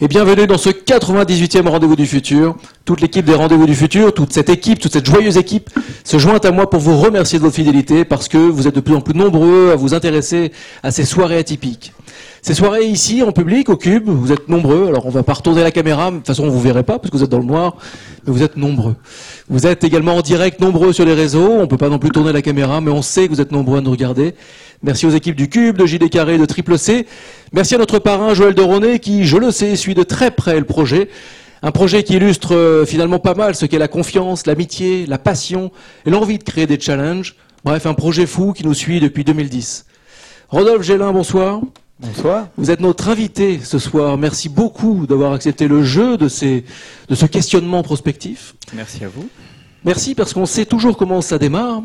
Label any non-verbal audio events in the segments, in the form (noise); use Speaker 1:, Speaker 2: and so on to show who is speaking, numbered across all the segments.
Speaker 1: Et bienvenue dans ce 98e Rendez-vous du Futur. Toute l'équipe des Rendez-vous du Futur, toute cette équipe, toute cette joyeuse équipe se joint à moi pour vous remercier de votre fidélité parce que vous êtes de plus en plus nombreux à vous intéresser à ces soirées atypiques. Ces soirées ici, en public, au Cube, vous êtes nombreux. Alors on va pas retourner la caméra, de toute façon on vous verrez pas parce que vous êtes dans le noir, mais vous êtes nombreux. Vous êtes également en direct nombreux sur les réseaux. On peut pas non plus tourner la caméra, mais on sait que vous êtes nombreux à nous regarder. Merci aux équipes du Cube, de JD Carré, de Triple C. Merci à notre parrain Joël Deronet qui, je le sais, suit de très près le projet. Un projet qui illustre euh, finalement pas mal ce qu'est la confiance, l'amitié, la passion et l'envie de créer des challenges. Bref, un projet fou qui nous suit depuis 2010. Rodolphe Gélin, bonsoir.
Speaker 2: Bonsoir.
Speaker 1: Vous êtes notre invité ce soir. Merci beaucoup d'avoir accepté le jeu de, ces, de ce questionnement prospectif.
Speaker 2: Merci à vous.
Speaker 1: Merci parce qu'on sait toujours comment ça démarre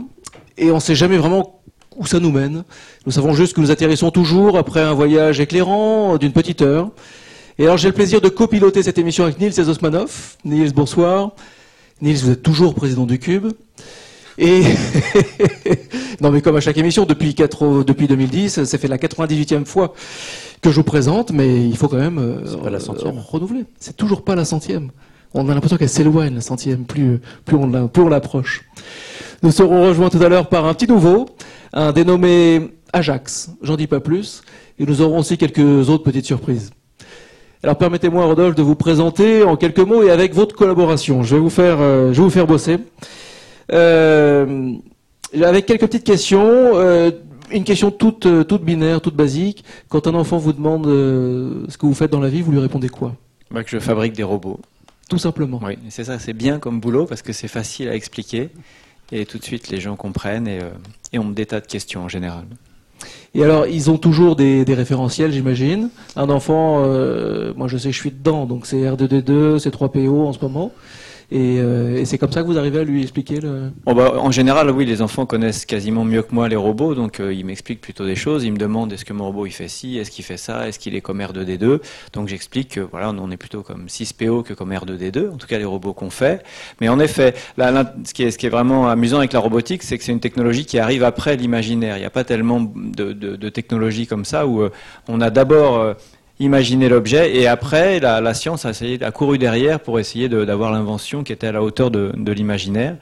Speaker 1: et on ne sait jamais vraiment où ça nous mène. Nous savons juste que nous atterrissons toujours après un voyage éclairant d'une petite heure. Et alors j'ai le plaisir de copiloter cette émission avec Nils Ezosmanov. Nils, bonsoir. Nils, vous êtes toujours président du Cube. Et (laughs) non mais comme à chaque émission depuis, 4, depuis 2010, ça fait la 98e fois que je vous présente, mais il faut quand même
Speaker 2: euh, la centième.
Speaker 1: renouveler. C'est toujours pas la centième. On a l'impression qu'elle s'éloigne la centième plus, plus on l'approche. Nous serons rejoints tout à l'heure par un petit nouveau, un dénommé Ajax. J'en dis pas plus. Et nous aurons aussi quelques autres petites surprises. Alors permettez-moi, Rodolphe, de vous présenter en quelques mots et avec votre collaboration. Je vais vous faire, euh, je vais vous faire bosser. Euh, avec quelques petites questions. Euh, une question toute, euh, toute binaire, toute basique. Quand un enfant vous demande euh, ce que vous faites dans la vie, vous lui répondez quoi?
Speaker 2: Bah, Que je fabrique des robots.
Speaker 1: Tout simplement.
Speaker 2: Oui, c'est ça, c'est bien comme boulot parce que c'est facile à expliquer et tout de suite les gens comprennent et, et on me des tas de questions en général.
Speaker 1: Et alors, ils ont toujours des, des référentiels, j'imagine. Un enfant, euh, moi je sais que je suis dedans, donc c'est R2D2, c'est 3PO en ce moment. Euh, et, c'est comme ça que vous arrivez à lui expliquer le...
Speaker 2: Oh, bah, en général, oui, les enfants connaissent quasiment mieux que moi les robots, donc euh, ils m'expliquent plutôt des choses. Ils me demandent est-ce que mon robot il fait ci, est-ce qu'il fait ça, est-ce qu'il est comme R2D2. Donc j'explique que voilà, on est plutôt comme 6PO que comme R2D2, en tout cas les robots qu'on fait. Mais en effet, ce, qui est, vraiment amusant avec la robotique, c'est que c'est une technologie qui arrive après l'imaginaire. Il n'y a pas tellement de, de, de technologies comme ça où euh, on a d'abord imaginer l'objet. Et après la, science a, essayé, a couru derrière pour essayer d'avoir l'invention qui était à la hauteur de, l'imaginaire.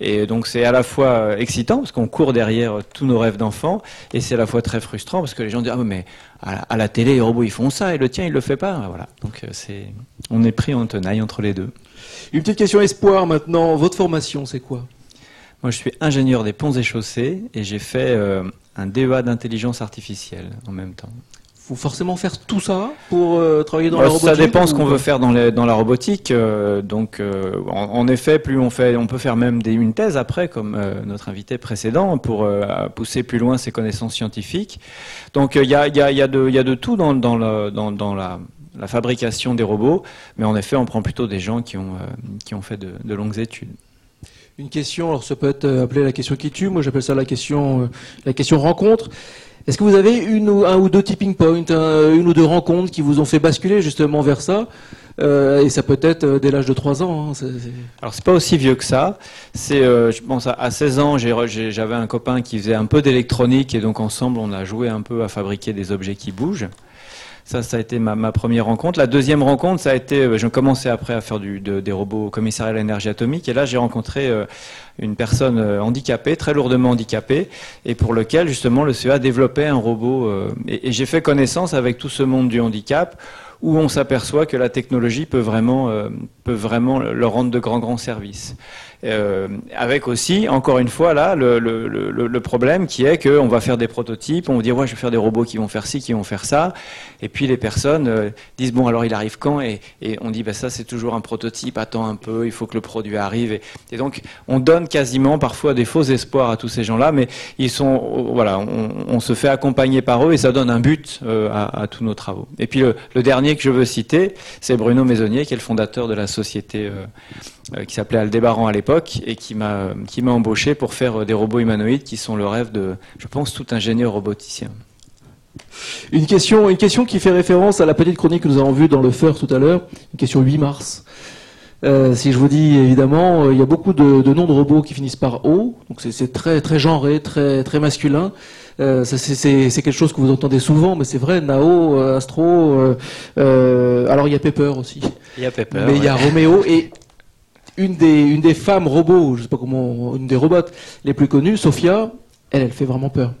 Speaker 2: Et donc c'est à la fois euh, excitant parce qu'on court derrière tous nos rêves d'enfants et c'est à la fois très frustrant parce que les gens disent ah mais à la, télé les robots ils font ça et le tien il le fait pas. Voilà. Donc euh, c'est on est pris en tenaille entre les deux.
Speaker 1: Une petite question espoir maintenant. Votre formation c'est quoi?
Speaker 2: Moi je suis ingénieur des ponts et chaussées et j'ai fait euh, un DEA d'intelligence artificielle en même temps
Speaker 1: faut forcément faire tout ça pour euh, travailler dans la robotique
Speaker 2: Ça dépend ce qu'on veut faire dans, dans la robotique. Euh, donc, euh, en, effet, plus on fait, on peut faire même des, une thèse après, comme notre invité précédent, pour pousser plus loin ses connaissances scientifiques. Donc, il y a, y, a, y, a de, y a de tout dans, dans, dans, dans la, la, fabrication des robots, mais en effet, on prend plutôt des gens qui ont, qui ont fait de, de longues études.
Speaker 1: Une question, alors ça peut être appelé la question qui tue, moi j'appelle ça la question, la question rencontre. Est-ce que vous avez une ou, un ou deux tipping points, une ou deux rencontres qui vous ont fait basculer justement vers ça euh, et ça peut être euh, dès l'âge de 3 ans. Hein,
Speaker 2: Alors c'est pas aussi vieux que ça. C'est, euh, je pense à, 16 ans, j'avais un copain qui faisait un peu d'électronique et donc ensemble on a joué un peu à fabriquer des objets qui bougent. Ça, ça a été ma, première rencontre. La deuxième rencontre, ça a été, euh, je commençais après à faire du, de, des robots au commissariat à l'énergie atomique, et là j'ai rencontré euh, une personne euh, handicapée, très lourdement handicapée, et pour lequel justement le CEA développait un robot. et, et j'ai fait connaissance avec tout ce monde du handicap, où on s'aperçoit que la technologie peut vraiment, peut vraiment leur rendre de grands grands services. Euh, avec aussi, encore une fois, là, le, problème qui est qu'on va faire des prototypes, on va dire, ouais, je vais faire des robots qui vont faire ci, qui vont faire ça, et puis les personnes euh, disent, bon, alors il arrive quand? Et, on dit, bah, ça c'est toujours un prototype, attends un peu, il faut que le produit arrive. Et, donc, on donne quasiment parfois des faux espoirs à tous ces gens-là, mais ils sont, voilà, on, se fait accompagner par eux et ça donne un but euh, à, à, tous nos travaux. Et puis le, dernier que je veux citer, c'est Bruno Maisonnier, qui est le fondateur de la société qui s'appelait Aldébaran à l'époque et qui m'a qui m'a embauché pour faire euh, des robots humanoïdes qui sont le rêve de, je pense, tout ingénieur roboticien.
Speaker 1: Une question, une question qui fait référence à la petite chronique que nous avons vue dans le FER tout à l'heure, une question 8 mars. Euh, si je vous dis évidemment, il y a beaucoup de, de, noms de robots qui finissent par O, donc c'est très très genré, très très masculin. Euh, c'est- quelque chose que vous entendez souvent, mais c'est vrai. Nao, euh, Astro. euh, euh, alors il y a Pepper aussi,
Speaker 2: Il y a Pepper.
Speaker 1: mais il y a. Roméo et une des femmes robots, je sais pas comment, une des robots les plus connues, Sophia. Elle, elle fait vraiment peur.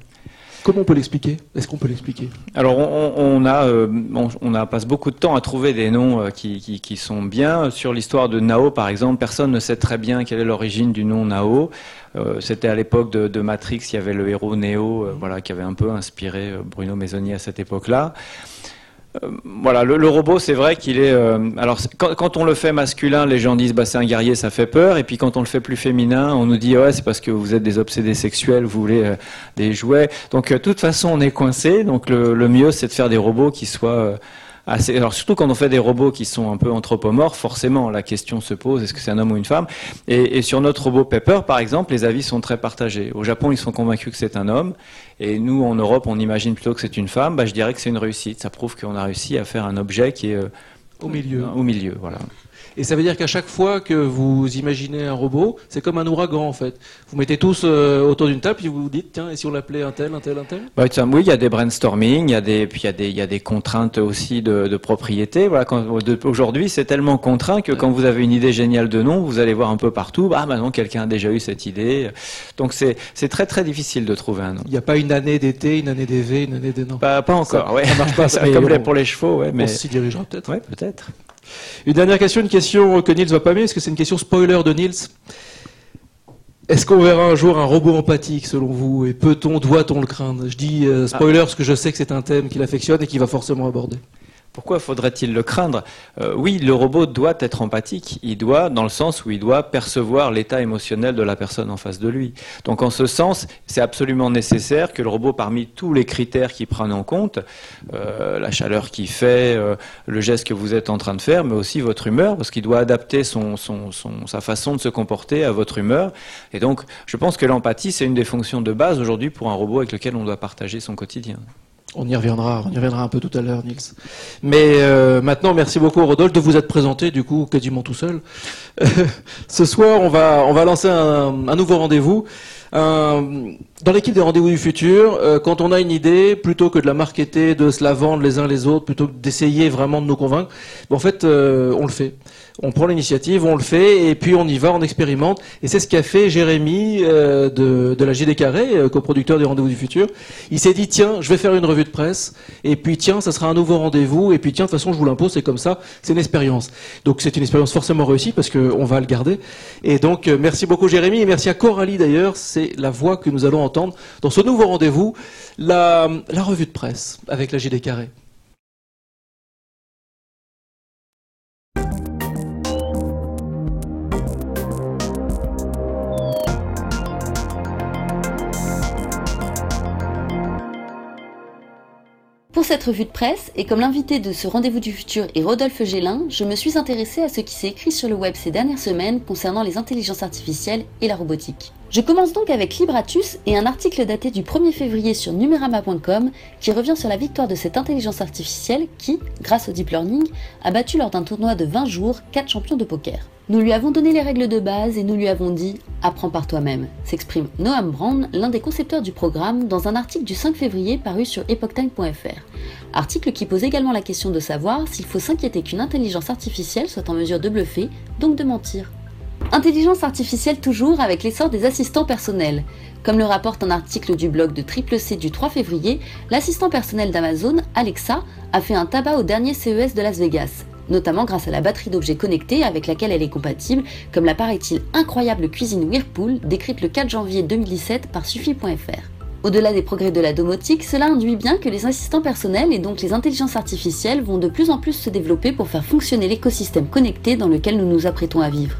Speaker 1: Comment on peut l'expliquer? Est-ce qu'on peut l'expliquer?
Speaker 2: Alors on, euh, passe beaucoup de temps à trouver des noms euh, qui, sont bien. Sur l'histoire de Nao, par exemple, personne ne sait très bien quelle est l'origine du nom Nao. Euh, C'était à l'époque de, Matrix, il y avait le héros Neo, voilà, qui avait un peu inspiré Bruno Maisonnier à cette époque-là. Euh, voilà, le, robot, c'est vrai qu'il est. euh, alors, quand, on le fait masculin, les gens disent bah c'est un guerrier, ça fait peur. Et puis quand on le fait plus féminin, on nous dit ouais c'est parce que vous êtes des obsédés sexuels, vous voulez euh, des jouets. Donc de toute façon, on est coincé. Donc le, le mieux, c'est de faire des robots qui soient assez. Alors surtout quand on fait des robots qui sont un peu anthropomorphes, forcément la question se pose est-ce que c'est un homme ou une femme? Et, et sur notre robot Pepper, par exemple, les avis sont très partagés. Au Japon, ils sont convaincus que c'est un homme. Et nous, en Europe, on imagine plutôt que c'est une femme. Bah, je dirais que c'est une réussite. Ça prouve qu'on a réussi à faire un objet qui est euh,
Speaker 1: Au milieu.
Speaker 2: Au milieu, voilà.
Speaker 1: Et ça veut dire qu'à chaque fois que vous imaginez un robot, c'est comme un ouragan en fait. Vous mettez tous euh, autour d'une table et vous vous dites tiens et si on l'appelait un tel, un tel, un tel?
Speaker 2: Bah, tiens, oui, il y a des brainstorming, il y a des, puis il y a des, il y a des contraintes aussi de, de propriété. Voilà, de- aujourd'hui, c'est tellement contraint que quand vous avez une idée géniale de nom, vous allez voir un peu partout. Ah, maintenant, quelqu'un a déjà eu cette idée. Donc, c'est, c'est très, très difficile de trouver un nom.
Speaker 1: Il n'y a pas une année d'été, une année d'évé, une année des non.
Speaker 2: Pas, pas encore,
Speaker 1: Ça-
Speaker 2: ouais.
Speaker 1: ça marche pas, ça, (laughs) mais
Speaker 2: Comme
Speaker 1: bon.
Speaker 2: pour les chevaux, ouais, mais.
Speaker 1: On s'y dirigera peut-être.
Speaker 2: Ouais, peut-être.
Speaker 1: Une dernière question, une question que Nils va pas aimer, est-ce que c'est une question spoiler de Nils Est-ce qu'on verra un jour un robot empathique selon vous Et peut-on, doit-on le craindre? Je dis euh, spoiler parce que je sais que c'est un thème qu'il affectionne et qu'il va forcément aborder.
Speaker 2: Pourquoi faudrait-il le craindre Euh, Oui, le robot doit être empathique. Il doit, dans le sens où il doit percevoir l'état émotionnel de la personne en face de lui. Donc, en ce sens, c'est absolument nécessaire que le robot, parmi tous les critères qu'il prenne en compte, euh, la chaleur qu'il fait, euh, le geste que vous êtes en train de faire, mais aussi votre humeur, parce qu'il doit adapter sa façon de se comporter à votre humeur. Et donc, je pense que l'empathie, c'est une des fonctions de base aujourd'hui pour un robot avec lequel on doit partager son quotidien.
Speaker 1: On y reviendra, on y reviendra un peu tout à l'heure, Nils. Mais euh, maintenant, merci beaucoup, Rodolphe, de vous être présenté, du coup, quasiment tout seul. (laughs) Ce soir, on va, on va lancer un, un nouveau rendez-vous. Un- dans l'équipe des rendez-vous du futur, euh, quand on a une idée, plutôt que de la marketer, de se la vendre les uns les autres, plutôt que d'essayer vraiment de nous convaincre, ben, en fait, euh, on le fait. On prend l'initiative, on le fait, et puis on y va, on expérimente. Et c'est ce qu'a fait Jérémy euh, de, la JD Carré, euh, coproducteur des Rendez-vous du Futur. Il s'est dit, tiens, je vais faire une revue de presse, et puis tiens, ça sera un nouveau rendez-vous, et puis tiens, de toute façon, je vous l'impose, c'est comme ça, c'est une expérience. Donc c'est une expérience forcément réussie, parce qu'on va le garder. Et donc, euh, merci beaucoup Jérémy, et merci à Coralie d'ailleurs, c'est la voix que nous allons entendre dans ce nouveau rendez-vous, la, la revue de presse avec la JD Carré.
Speaker 3: Pour cette revue de presse, et comme l'invité de ce rendez-vous du futur est Rodolphe Gélin, je me suis intéressée à ce qui s'est écrit sur le web ces dernières semaines concernant les intelligences artificielles et la robotique. Je commence donc avec Libratus et un article daté du 1er février sur numerama.com qui revient sur la victoire de cette intelligence artificielle qui, grâce au deep learning, a battu lors d'un tournoi de 20 jours 4 champions de poker. Nous lui avons donné les règles de base et nous lui avons dit Apprends par toi-même, s'exprime Noam Brand, l'un des concepteurs du programme, dans un article du 5 février paru sur epochtime.fr. Article qui pose également la question de savoir s'il faut s'inquiéter qu'une intelligence artificielle soit en mesure de bluffer, donc de mentir. Intelligence artificielle toujours avec l'essor des assistants personnels. Comme le rapporte un article du blog de Triple C du 3 février, l'assistant personnel d'Amazon, Alexa, a fait un tabac au dernier CES de Las Vegas, notamment grâce à la batterie d'objets connectés avec laquelle elle est compatible, comme la paraît-il incroyable cuisine Whirlpool décrite le 4 janvier 2017 par Suffi.fr. Au-delà des progrès de la domotique, cela induit bien que les assistants personnels et donc les intelligences artificielles vont de plus en plus se développer pour faire fonctionner l'écosystème connecté dans lequel nous nous apprêtons à vivre.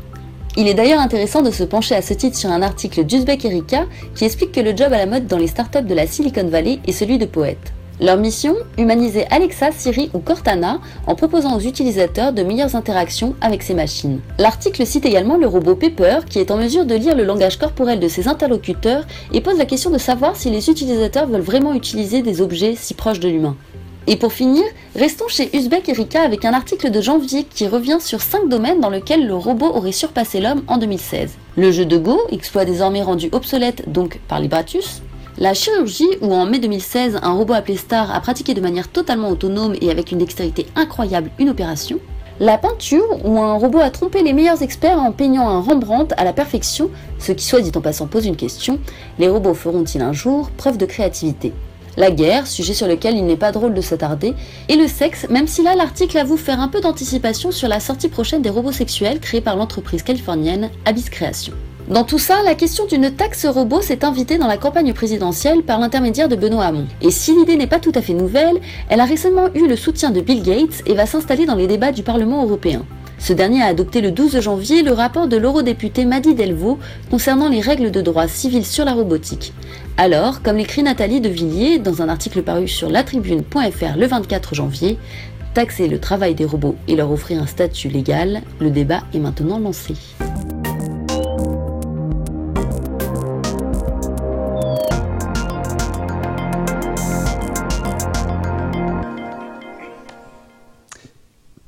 Speaker 3: Il est d'ailleurs intéressant de se pencher à ce titre sur un article d'Uzbek Erika qui explique que le job à la mode dans les startups de la Silicon Valley est celui de poète. Leur mission Humaniser Alexa, Siri ou Cortana en proposant aux utilisateurs de meilleures interactions avec ces machines. L'article cite également le robot Pepper qui est en mesure de lire le langage corporel de ses interlocuteurs et pose la question de savoir si les utilisateurs veulent vraiment utiliser des objets si proches de l'humain. Et pour finir, restons chez Uzbek Erika avec un article de janvier qui revient sur 5 domaines dans lesquels le robot aurait surpassé l'homme en 2016. Le jeu de Go, exploit désormais rendu obsolète donc par Libratus, La chirurgie, où en mai 2016, un robot appelé Star a pratiqué de manière totalement autonome et avec une dextérité incroyable une opération. La peinture, où un robot a trompé les meilleurs experts en peignant un Rembrandt à la perfection, ce qui soit dit en passant pose une question, les robots feront-ils un jour preuve de créativité? La guerre, sujet sur lequel il n'est pas drôle de s'attarder, et le sexe, même si là l'article avoue faire un peu d'anticipation sur la sortie prochaine des robots sexuels créés par l'entreprise californienne Abyss Création. Dans tout ça, la question d'une taxe robot s'est invitée dans la campagne présidentielle par l'intermédiaire de Benoît Hamon. Et si l'idée n'est pas tout à fait nouvelle, elle a récemment eu le soutien de Bill Gates et va s'installer dans les débats du Parlement européen. Ce dernier a adopté le 12 janvier le rapport de l'eurodéputé Madi Delvaux concernant les règles de droit civil sur la robotique. Alors, comme l'écrit Nathalie de Villiers dans un article paru sur latribune.fr le 24 janvier, taxer le travail des robots et leur offrir un statut légal, le débat est maintenant lancé.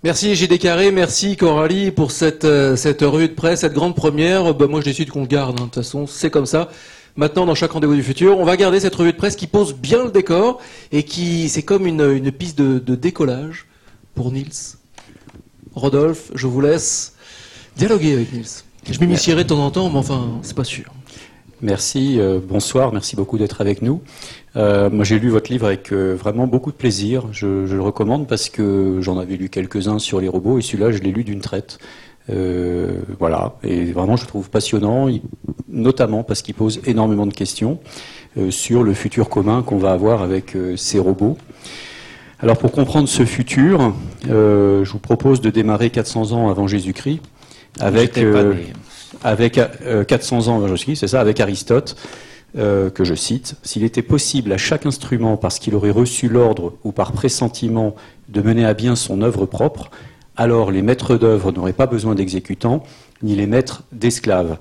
Speaker 1: Merci JD Carré, merci Coralie pour cette, euh, cette revue de presse, cette grande première. Bah, moi je décide qu'on le garde, hein. de toute façon c'est comme ça. Maintenant dans chaque rendez-vous du futur, on va garder cette revue de presse qui pose bien le décor et qui c'est comme une, une piste de, décollage pour Nils. Rodolphe, je vous laisse dialoguer avec Nils. Je m'initierai de temps en temps, mais enfin c'est pas sûr.
Speaker 4: Merci, euh, bonsoir, merci beaucoup d'être avec nous. Euh, moi, j'ai lu votre livre avec euh, vraiment beaucoup de plaisir. Je, je le recommande parce que j'en avais lu quelques-uns sur les robots et celui-là, je l'ai lu d'une traite. Voilà, et vraiment, je le trouve passionnant, notamment parce qu'il pose énormément de questions sur le futur commun qu'on va avoir avec ces robots. Alors, pour comprendre ce futur, je vous propose de démarrer 400 ans avant Jésus-Christ avec avec 400 ans avant Jésus-Christ, c'est ça, avec Aristote. Euh, que je cite, S'il était possible à chaque instrument, parce qu'il aurait reçu l'ordre ou par pressentiment, de mener à bien son œuvre propre, alors les maîtres d'œuvre n'auraient pas besoin d'exécutants, ni les maîtres d'esclaves.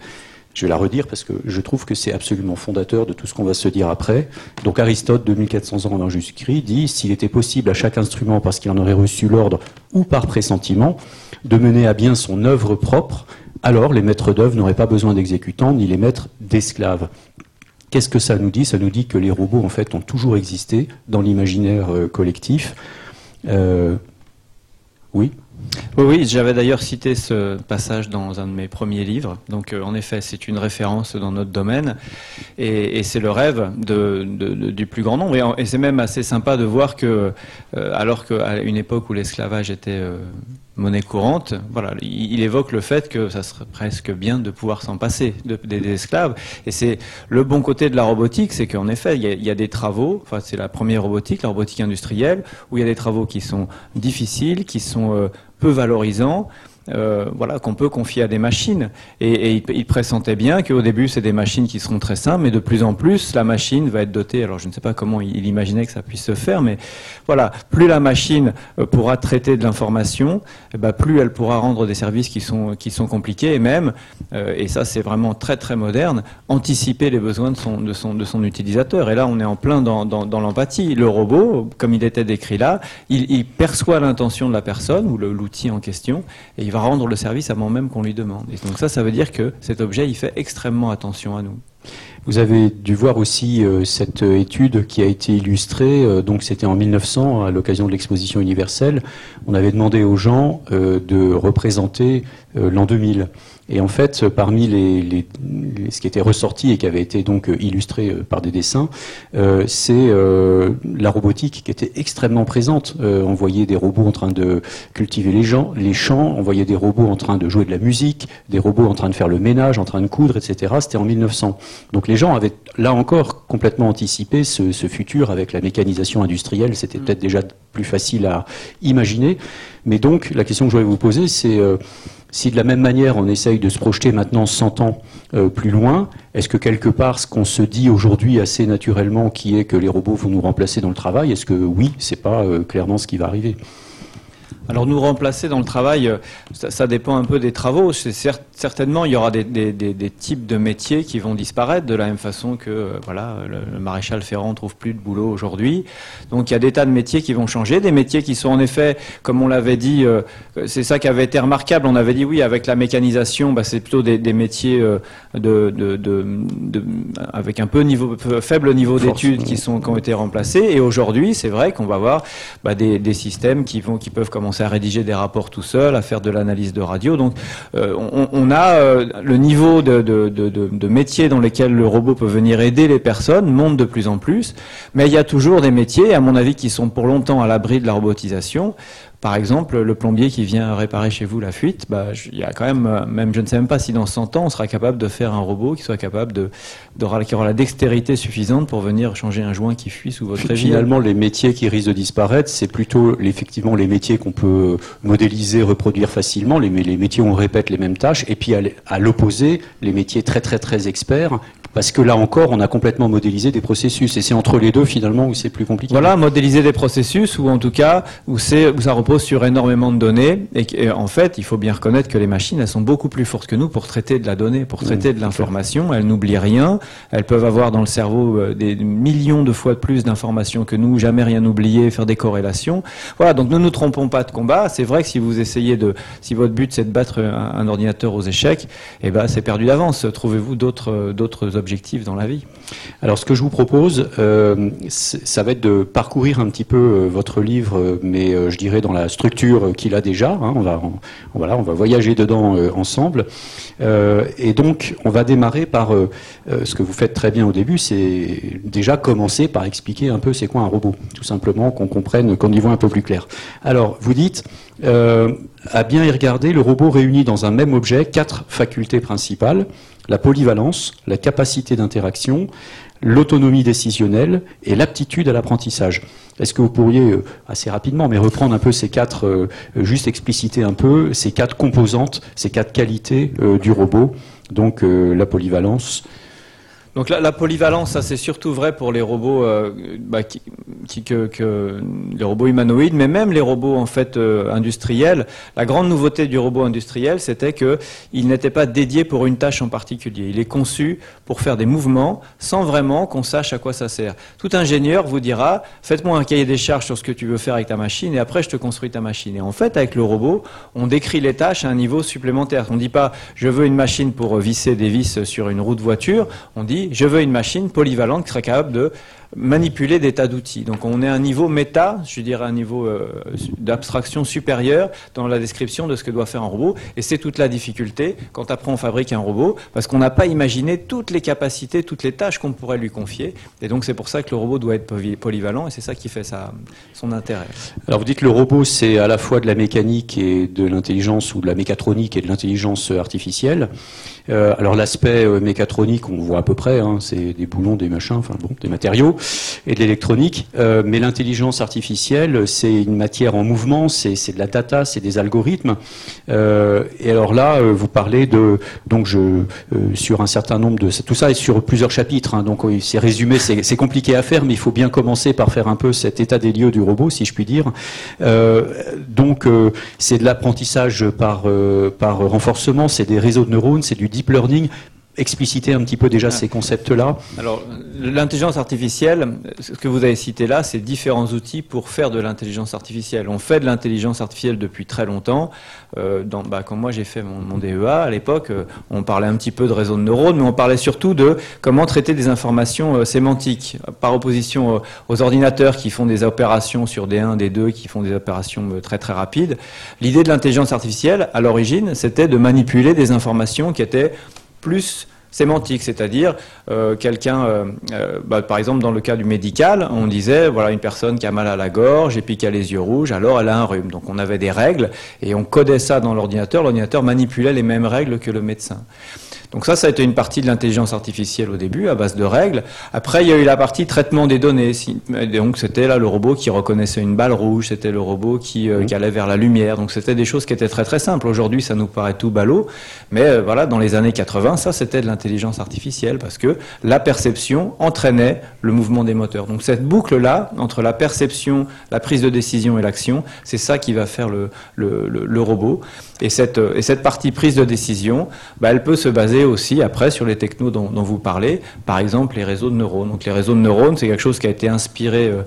Speaker 4: Je vais la redire parce que je trouve que c'est absolument fondateur de tout ce qu'on va se dire après. Donc Aristote, 2400 ans avant Jésus-Christ, dit s'il était possible à chaque instrument, parce qu'il en aurait reçu l'ordre ou par pressentiment, de mener à bien son œuvre propre, alors les maîtres d'œuvre n'auraient pas besoin d'exécutants ni les maîtres d'esclaves. Qu'est-ce que ça nous dit? Ça nous dit que les robots, en fait, ont toujours existé dans l'imaginaire euh, collectif. Euh, oui?
Speaker 2: Oui, j'avais d'ailleurs cité ce passage dans un de mes premiers livres. Donc, euh, en effet, c'est une référence dans notre domaine, et, c'est le rêve du plus grand nombre. Et, c'est même assez sympa de voir que, alors qu'à une époque où l'esclavage était monnaie courante, voilà, il, évoque le fait que ça serait presque bien de pouvoir s'en passer de, des, esclaves. Et c'est le bon côté de la robotique, c'est qu'en effet, il y, a, il y, a, des travaux, enfin c'est la première robotique, la robotique industrielle, où il y a des travaux qui sont difficiles, qui sont euh, peu valorisants, euh, voilà, qu'on peut confier à des machines. Et, il, pressentait bien qu'au début, c'est des machines qui seront très simples, mais de plus en plus, la machine va être dotée. Alors, je ne sais pas comment il, imaginait que ça puisse se faire, mais voilà, plus la machine euh, pourra traiter de l'information, eh ben, plus elle pourra rendre des services qui sont qui sont compliqués, et même, euh, et ça, c'est vraiment très très moderne, anticiper les besoins de son de son de son utilisateur. Et là, on est en plein dans, dans, dans l'empathie. Le robot, comme il était décrit là, il, il perçoit l'intention de la personne ou l'outil en question, et il va rendre le service avant même qu'on lui demande. Et donc ça, ça veut dire que cet objet, il fait extrêmement attention à nous.
Speaker 4: Vous avez dû voir aussi euh, cette étude qui a été illustrée, euh, donc c'était en 1900 à l'occasion de l'exposition universelle. On avait demandé aux gens euh, de représenter l'an 2000. Et en fait, parmi les, les, les, ce qui était ressorti et qui avait été donc illustré par des dessins, euh, c'est euh, la robotique qui était extrêmement présente. Euh, on voyait des robots en train de cultiver les, gens, les champs, on voyait des robots en train de jouer de la musique, des robots en train de faire le ménage, en train de coudre, etc. C'était en 1900. Donc les gens avaient là encore complètement anticipé ce, ce futur avec la mécanisation industrielle. C'était peut-être déjà plus facile à imaginer. Mais donc la question que je voulais vous poser, c'est si de la même manière on essaye de se projeter maintenant 100 ans euh, plus loin, est-ce que quelque part ce qu'on se dit aujourd'hui assez naturellement, qui est que les robots vont nous remplacer dans le travail, est-ce que oui, c'est pas euh, clairement ce qui va arriver?
Speaker 2: Alors nous remplacer dans le travail, euh, ça, ça dépend un peu des travaux. C'est cer- certainement il y aura des, des- des- des types de métiers qui vont disparaître de la même façon que euh, voilà le, le maréchal Ferrand trouve plus de boulot aujourd'hui. Donc il y a des tas de métiers qui vont changer, des métiers qui sont en effet, comme on l'avait dit, euh, c'est ça qui avait été remarquable. On avait dit oui avec la mécanisation, bah, c'est plutôt des, métiers euh, de, de- de- de- avec un peu niveau faible niveau d'études qui sont qui ont été remplacés. Et aujourd'hui c'est vrai qu'on va avoir bah, des, des systèmes qui vont qui peuvent commencer à rédiger des rapports tout seuls, à faire de l'analyse de radio. Donc euh, on, a euh, le niveau de, de, de métiers dans lesquels le robot peut venir aider les personnes monte de plus en plus, mais il y a toujours des métiers, à mon avis, qui sont pour longtemps à l'abri de la robotisation. Par exemple, le plombier qui vient réparer chez vous la fuite, bah, je- il y a quand même, euh, même je ne sais même pas si dans 100 ans on sera capable de faire un robot qui soit capable de, de qui aura la dextérité suffisante pour venir changer un joint qui fuit sous votre évier.
Speaker 4: Finalement, les métiers qui risquent de disparaître, c'est plutôt effectivement les métiers qu'on peut modéliser, reproduire facilement, les, les métiers où on répète les mêmes tâches, et puis à l'opposé, les métiers très très très experts, parce que là encore, on a complètement modélisé des processus, et c'est entre les deux finalement où c'est plus compliqué.
Speaker 2: Voilà, modéliser des processus ou en tout cas où, où ça repose sur énormément de données. Et, en fait, il faut bien reconnaître que les machines, elles sont beaucoup plus fortes que nous pour traiter de la donnée, pour traiter de l'information. Elles n'oublient rien. Elles peuvent avoir dans le cerveau euh, des millions de fois de plus d'informations que nous, jamais rien oublier, faire des corrélations. Voilà, donc ne nous trompons pas de combat. C'est vrai que si vous essayez de, si votre but c'est de battre un, un ordinateur aux échecs, eh ben c'est perdu d'avance. Trouvez-vous d'autres, d'autres objectifs dans la vie.
Speaker 4: Alors, ce que je vous propose, euh, ça va être de parcourir un petit peu euh, votre livre, euh, mais je dirais dans la structure qu'il a déjà. hein. on va, voilà, on va voyager dedans ensemble. Et donc, on va démarrer par ce que vous faites très bien au début, c'est déjà commencer par expliquer un peu c'est quoi un robot, tout simplement qu'on comprenne, qu'on y voit un peu plus clair. Alors, vous dites, à bien y regarder, le robot réunit dans un même objet quatre facultés principales la polyvalence, la capacité d'interaction, l'autonomie décisionnelle et l'aptitude à l'apprentissage. Est-ce que vous pourriez, euh, assez rapidement, mais reprendre un peu ces quatre, euh, euh, juste expliciter un peu ces quatre composantes, ces quatre qualités du robot, donc la polyvalence,
Speaker 2: Donc la, polyvalence, ça c'est surtout vrai pour les robots, euh, bah, les robots humanoïdes, mais même les robots en fait euh, industriels. La grande nouveauté du robot industriel, c'était que il n'était pas dédié pour une tâche en particulier. Il est conçu pour faire des mouvements sans vraiment qu'on sache à quoi ça sert. Tout ingénieur vous dira faites-moi un cahier des charges sur ce que tu veux faire avec ta machine et après je te construis ta machine. Et en fait, avec le robot, on décrit les tâches à un niveau supplémentaire. On ne dit pas je veux une machine pour visser des vis sur une roue de voiture. On dit je veux une machine polyvalente qui serait capable de manipuler des tas d'outils. Donc on est à un niveau méta, je dirais un niveau euh, d'abstraction supérieur dans la description de ce que doit faire un robot. Et c'est toute la difficulté quand après on fabrique un robot, parce qu'on n'a pas imaginé toutes les capacités, toutes les tâches qu'on pourrait lui confier. Et donc c'est pour ça que le robot doit être poly- polyvalent et c'est ça qui fait son intérêt.
Speaker 4: Alors vous dites que le robot c'est à la fois de la mécanique et de l'intelligence ou de la mécatronique et de l'intelligence artificielle. Euh, alors l'aspect euh, mécatronique on voit à peu près, hein, c'est des boulons, des machins, enfin bon, des matériaux et de l'électronique. Euh, mais l'intelligence artificielle c'est une matière en mouvement, c'est de la data, c'est des algorithmes. Euh, et alors là euh, vous parlez de donc je sur un certain nombre de tout ça est sur plusieurs chapitres, hein, donc c'est résumé, c'est compliqué à faire, mais il faut bien commencer par faire un peu cet état des lieux du robot, si je puis dire. Donc, c'est de l'apprentissage par, par renforcement, c'est des réseaux de neurones, c'est du deep learning. Expliciter un petit peu déjà ces concepts-là.
Speaker 2: Alors, l'intelligence artificielle, ce que vous avez cité là, c'est différents outils pour faire de l'intelligence artificielle. On fait de l'intelligence artificielle depuis très longtemps. Euh, dans, bah, quand moi j'ai fait mon, mon DEA, à l'époque, euh, on parlait un petit peu de réseau de neurones, mais on parlait surtout de comment traiter des informations euh, sémantiques, par opposition aux ordinateurs qui font des opérations sur des 1, des 2, qui font des opérations très très rapides. L'idée de l'intelligence artificielle, à l'origine, c'était de manipuler des informations qui étaient plus sémantique, c'est-à-dire euh, quelqu'un, euh, euh, bah, par exemple dans le cas du médical, on disait voilà une personne qui a mal à la gorge et puis qui a les yeux rouges, alors elle a un rhume. Donc on avait des règles et on codait ça dans l'ordinateur. L'ordinateur manipulait les mêmes règles que le médecin. Donc ça, ça a été une partie de l'intelligence artificielle au début, à base de règles. Après, il y a eu la partie traitement des données. Donc c'était là le robot qui reconnaissait une balle rouge, c'était le robot qui, euh, qui, allait vers la lumière. Donc c'était des choses qui étaient très très simples. Aujourd'hui, ça nous paraît tout ballot, mais euh, voilà, dans les années 80, ça c'était de l'intelligence artificielle parce que la perception entraînait le mouvement des moteurs. Donc cette boucle là entre la perception, la prise de décision et l'action, c'est ça qui va faire le, le, le, robot. Et cette, et cette partie prise de décision, bah, elle peut se baser aussi après sur les technos dont, dont, vous parlez, par exemple les réseaux de neurones. Donc les réseaux de neurones, c'est quelque chose qui a été inspiré euh,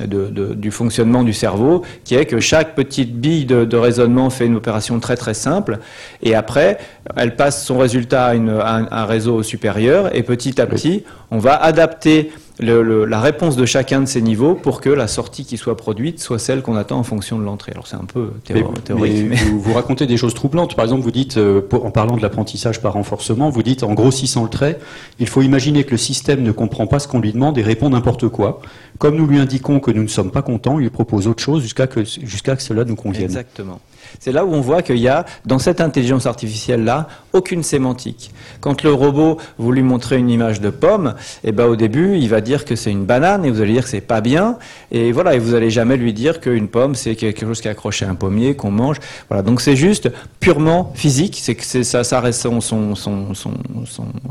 Speaker 2: de, du fonctionnement du cerveau, qui est que chaque petite bille de, raisonnement fait une opération très très simple, et après, elle passe son résultat à, une, un, réseau supérieur, et petit à petit, on va adapter la réponse de chacun de ces niveaux pour que la sortie qui soit produite soit celle qu'on attend en fonction de l'entrée. Alors c'est un peu théorique.
Speaker 4: Mais, Vous, vous, racontez des choses troublantes. Par exemple, vous dites, euh, en parlant de l'apprentissage par renforcement, vous dites, en grossissant le trait, il faut imaginer que le système ne comprend pas ce qu'on lui demande et répond n'importe quoi. Comme nous lui indiquons que nous ne sommes pas contents, il propose autre chose jusqu'à que, jusqu'à que cela nous convienne.
Speaker 2: Exactement. C'est là où on voit qu'il y a, dans cette intelligence artificielle-là, aucune sémantique. Quand le robot, vous lui montrez une image de pomme, et eh ben, au début, il va dire que c'est une banane, et vous allez dire que c'est pas bien, et voilà, et vous allez jamais lui dire qu'une pomme, c'est quelque chose qui est accroché à un pommier, qu'on mange. Voilà. Donc c'est juste purement physique, c'est que ça, ça, son,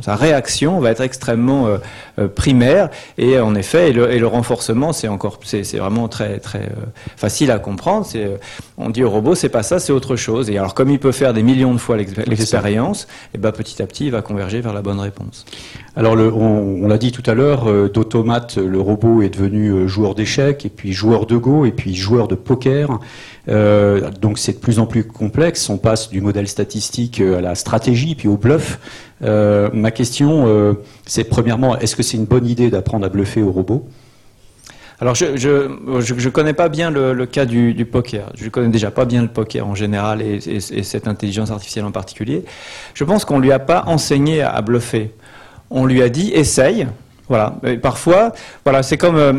Speaker 2: sa réaction va être extrêmement euh, euh, primaire, et en effet, et le, renforcement, c'est encore, c'est vraiment très, très euh, facile à comprendre. On dit au robot, c'est pas ça, c'est autre chose. Et alors, comme il peut faire des millions de fois l'expérience, et eh ben, petit à petit, il va converger vers la bonne réponse.
Speaker 4: Alors, le, on, l'a dit tout à l'heure, euh, d'automate, le robot est devenu euh, joueur d'échecs, et puis joueur de Go, et puis joueur de poker. Euh, donc, c'est de plus en plus complexe. On passe du modèle statistique à la stratégie, puis au bluff. ma question, c'est premièrement, est-ce que c'est une bonne idée d'apprendre à bluffer au robot?
Speaker 2: Alors, je je, connais pas bien le, cas du, poker. Je connais déjà pas bien le poker en général et, cette intelligence artificielle en particulier. Je pense qu'on lui a pas enseigné à bluffer. On lui a dit essaye, voilà. parfois, voilà, c'est comme euh,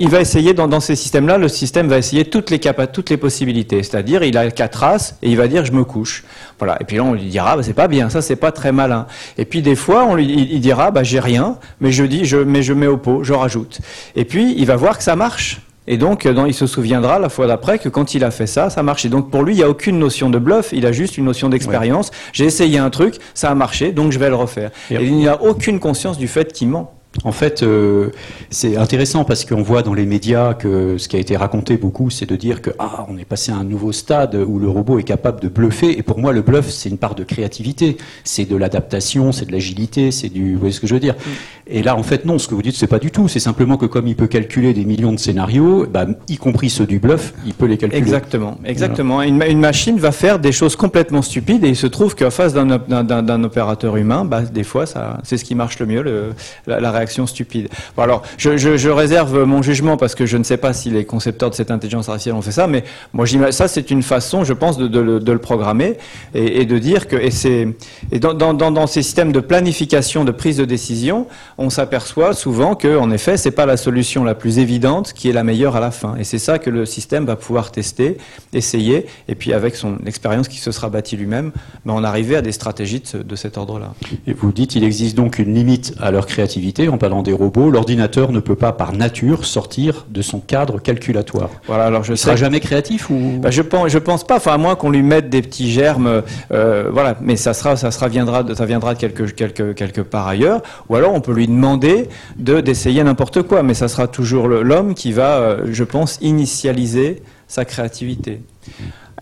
Speaker 2: il va essayer dans, dans ces systèmes-là, le système va essayer toutes les toutes les possibilités. C'est-à-dire, il a quatre races et il va dire je me couche. Voilà. Et puis là, on lui dira bah, c'est pas bien, ça c'est pas très malin. Et puis des fois, on lui il, dira bah j'ai rien, mais je dis je mais je mets au pot, je rajoute. Et puis il va voir que ça marche. Et donc, euh, il se souviendra la fois d'après que quand il a fait ça, ça marchait. Donc pour lui, il n'y a aucune notion de bluff, il a juste une notion d'expérience. J'ai essayé un truc, ça a marché, donc je vais le refaire. Et, et il n'y a aucune conscience du fait qu'il ment.
Speaker 4: En fait, euh, c'est intéressant parce qu'on voit dans les médias que ce qui a été raconté beaucoup, c'est de dire que ah, on est passé à un nouveau stade où le robot est capable de bluffer. Et pour moi, le bluff, c'est une part de créativité, c'est de l'adaptation, c'est de l'agilité, c'est du. Vous voyez ce que je veux dire? Mm. Et là, en fait, non. Ce que vous dites, c'est pas du tout. C'est simplement que comme il peut calculer des millions de scénarios, bah, y compris ceux du bluff, il peut les calculer.
Speaker 2: Exactement, exactement. Une, une, machine va faire des choses complètement stupides et il se trouve qu'en face d'un opérateur humain, bah, des fois, ça, c'est ce qui marche le mieux, le, la, la réaction stupide. Bon, alors, je, réserve mon jugement parce que je ne sais pas si les concepteurs de cette intelligence artificielle ont fait ça, mais moi, ça, c'est une façon, je pense, de, le programmer et, de dire que, et c'est, et dans, ces systèmes de planification, de prise de décision, on s'aperçoit souvent que, en effet, c'est pas la solution la plus évidente qui est la meilleure à la fin. Et c'est ça que le système va pouvoir tester, essayer, et puis avec son expérience qui se sera bâtie lui-même, ben, on arriver à des stratégies de cet ordre-là.
Speaker 4: Et vous dites, il existe donc une limite à leur créativité. En parlant des robots, l'ordinateur ne peut pas par nature sortir de son cadre calculatoire.
Speaker 2: Voilà, alors je
Speaker 4: Il sera jamais créatif ou
Speaker 2: bah, Je pense, je pense pas. Enfin, à moins qu'on lui mette des petits germes, euh, voilà. Mais ça sera, ça sera viendra, ça viendra de quelque, quelque, quelque part ailleurs. Ou alors on peut lui demander de d'essayer n'importe quoi, mais ça sera toujours l'homme qui va, euh, je pense, initialiser sa créativité.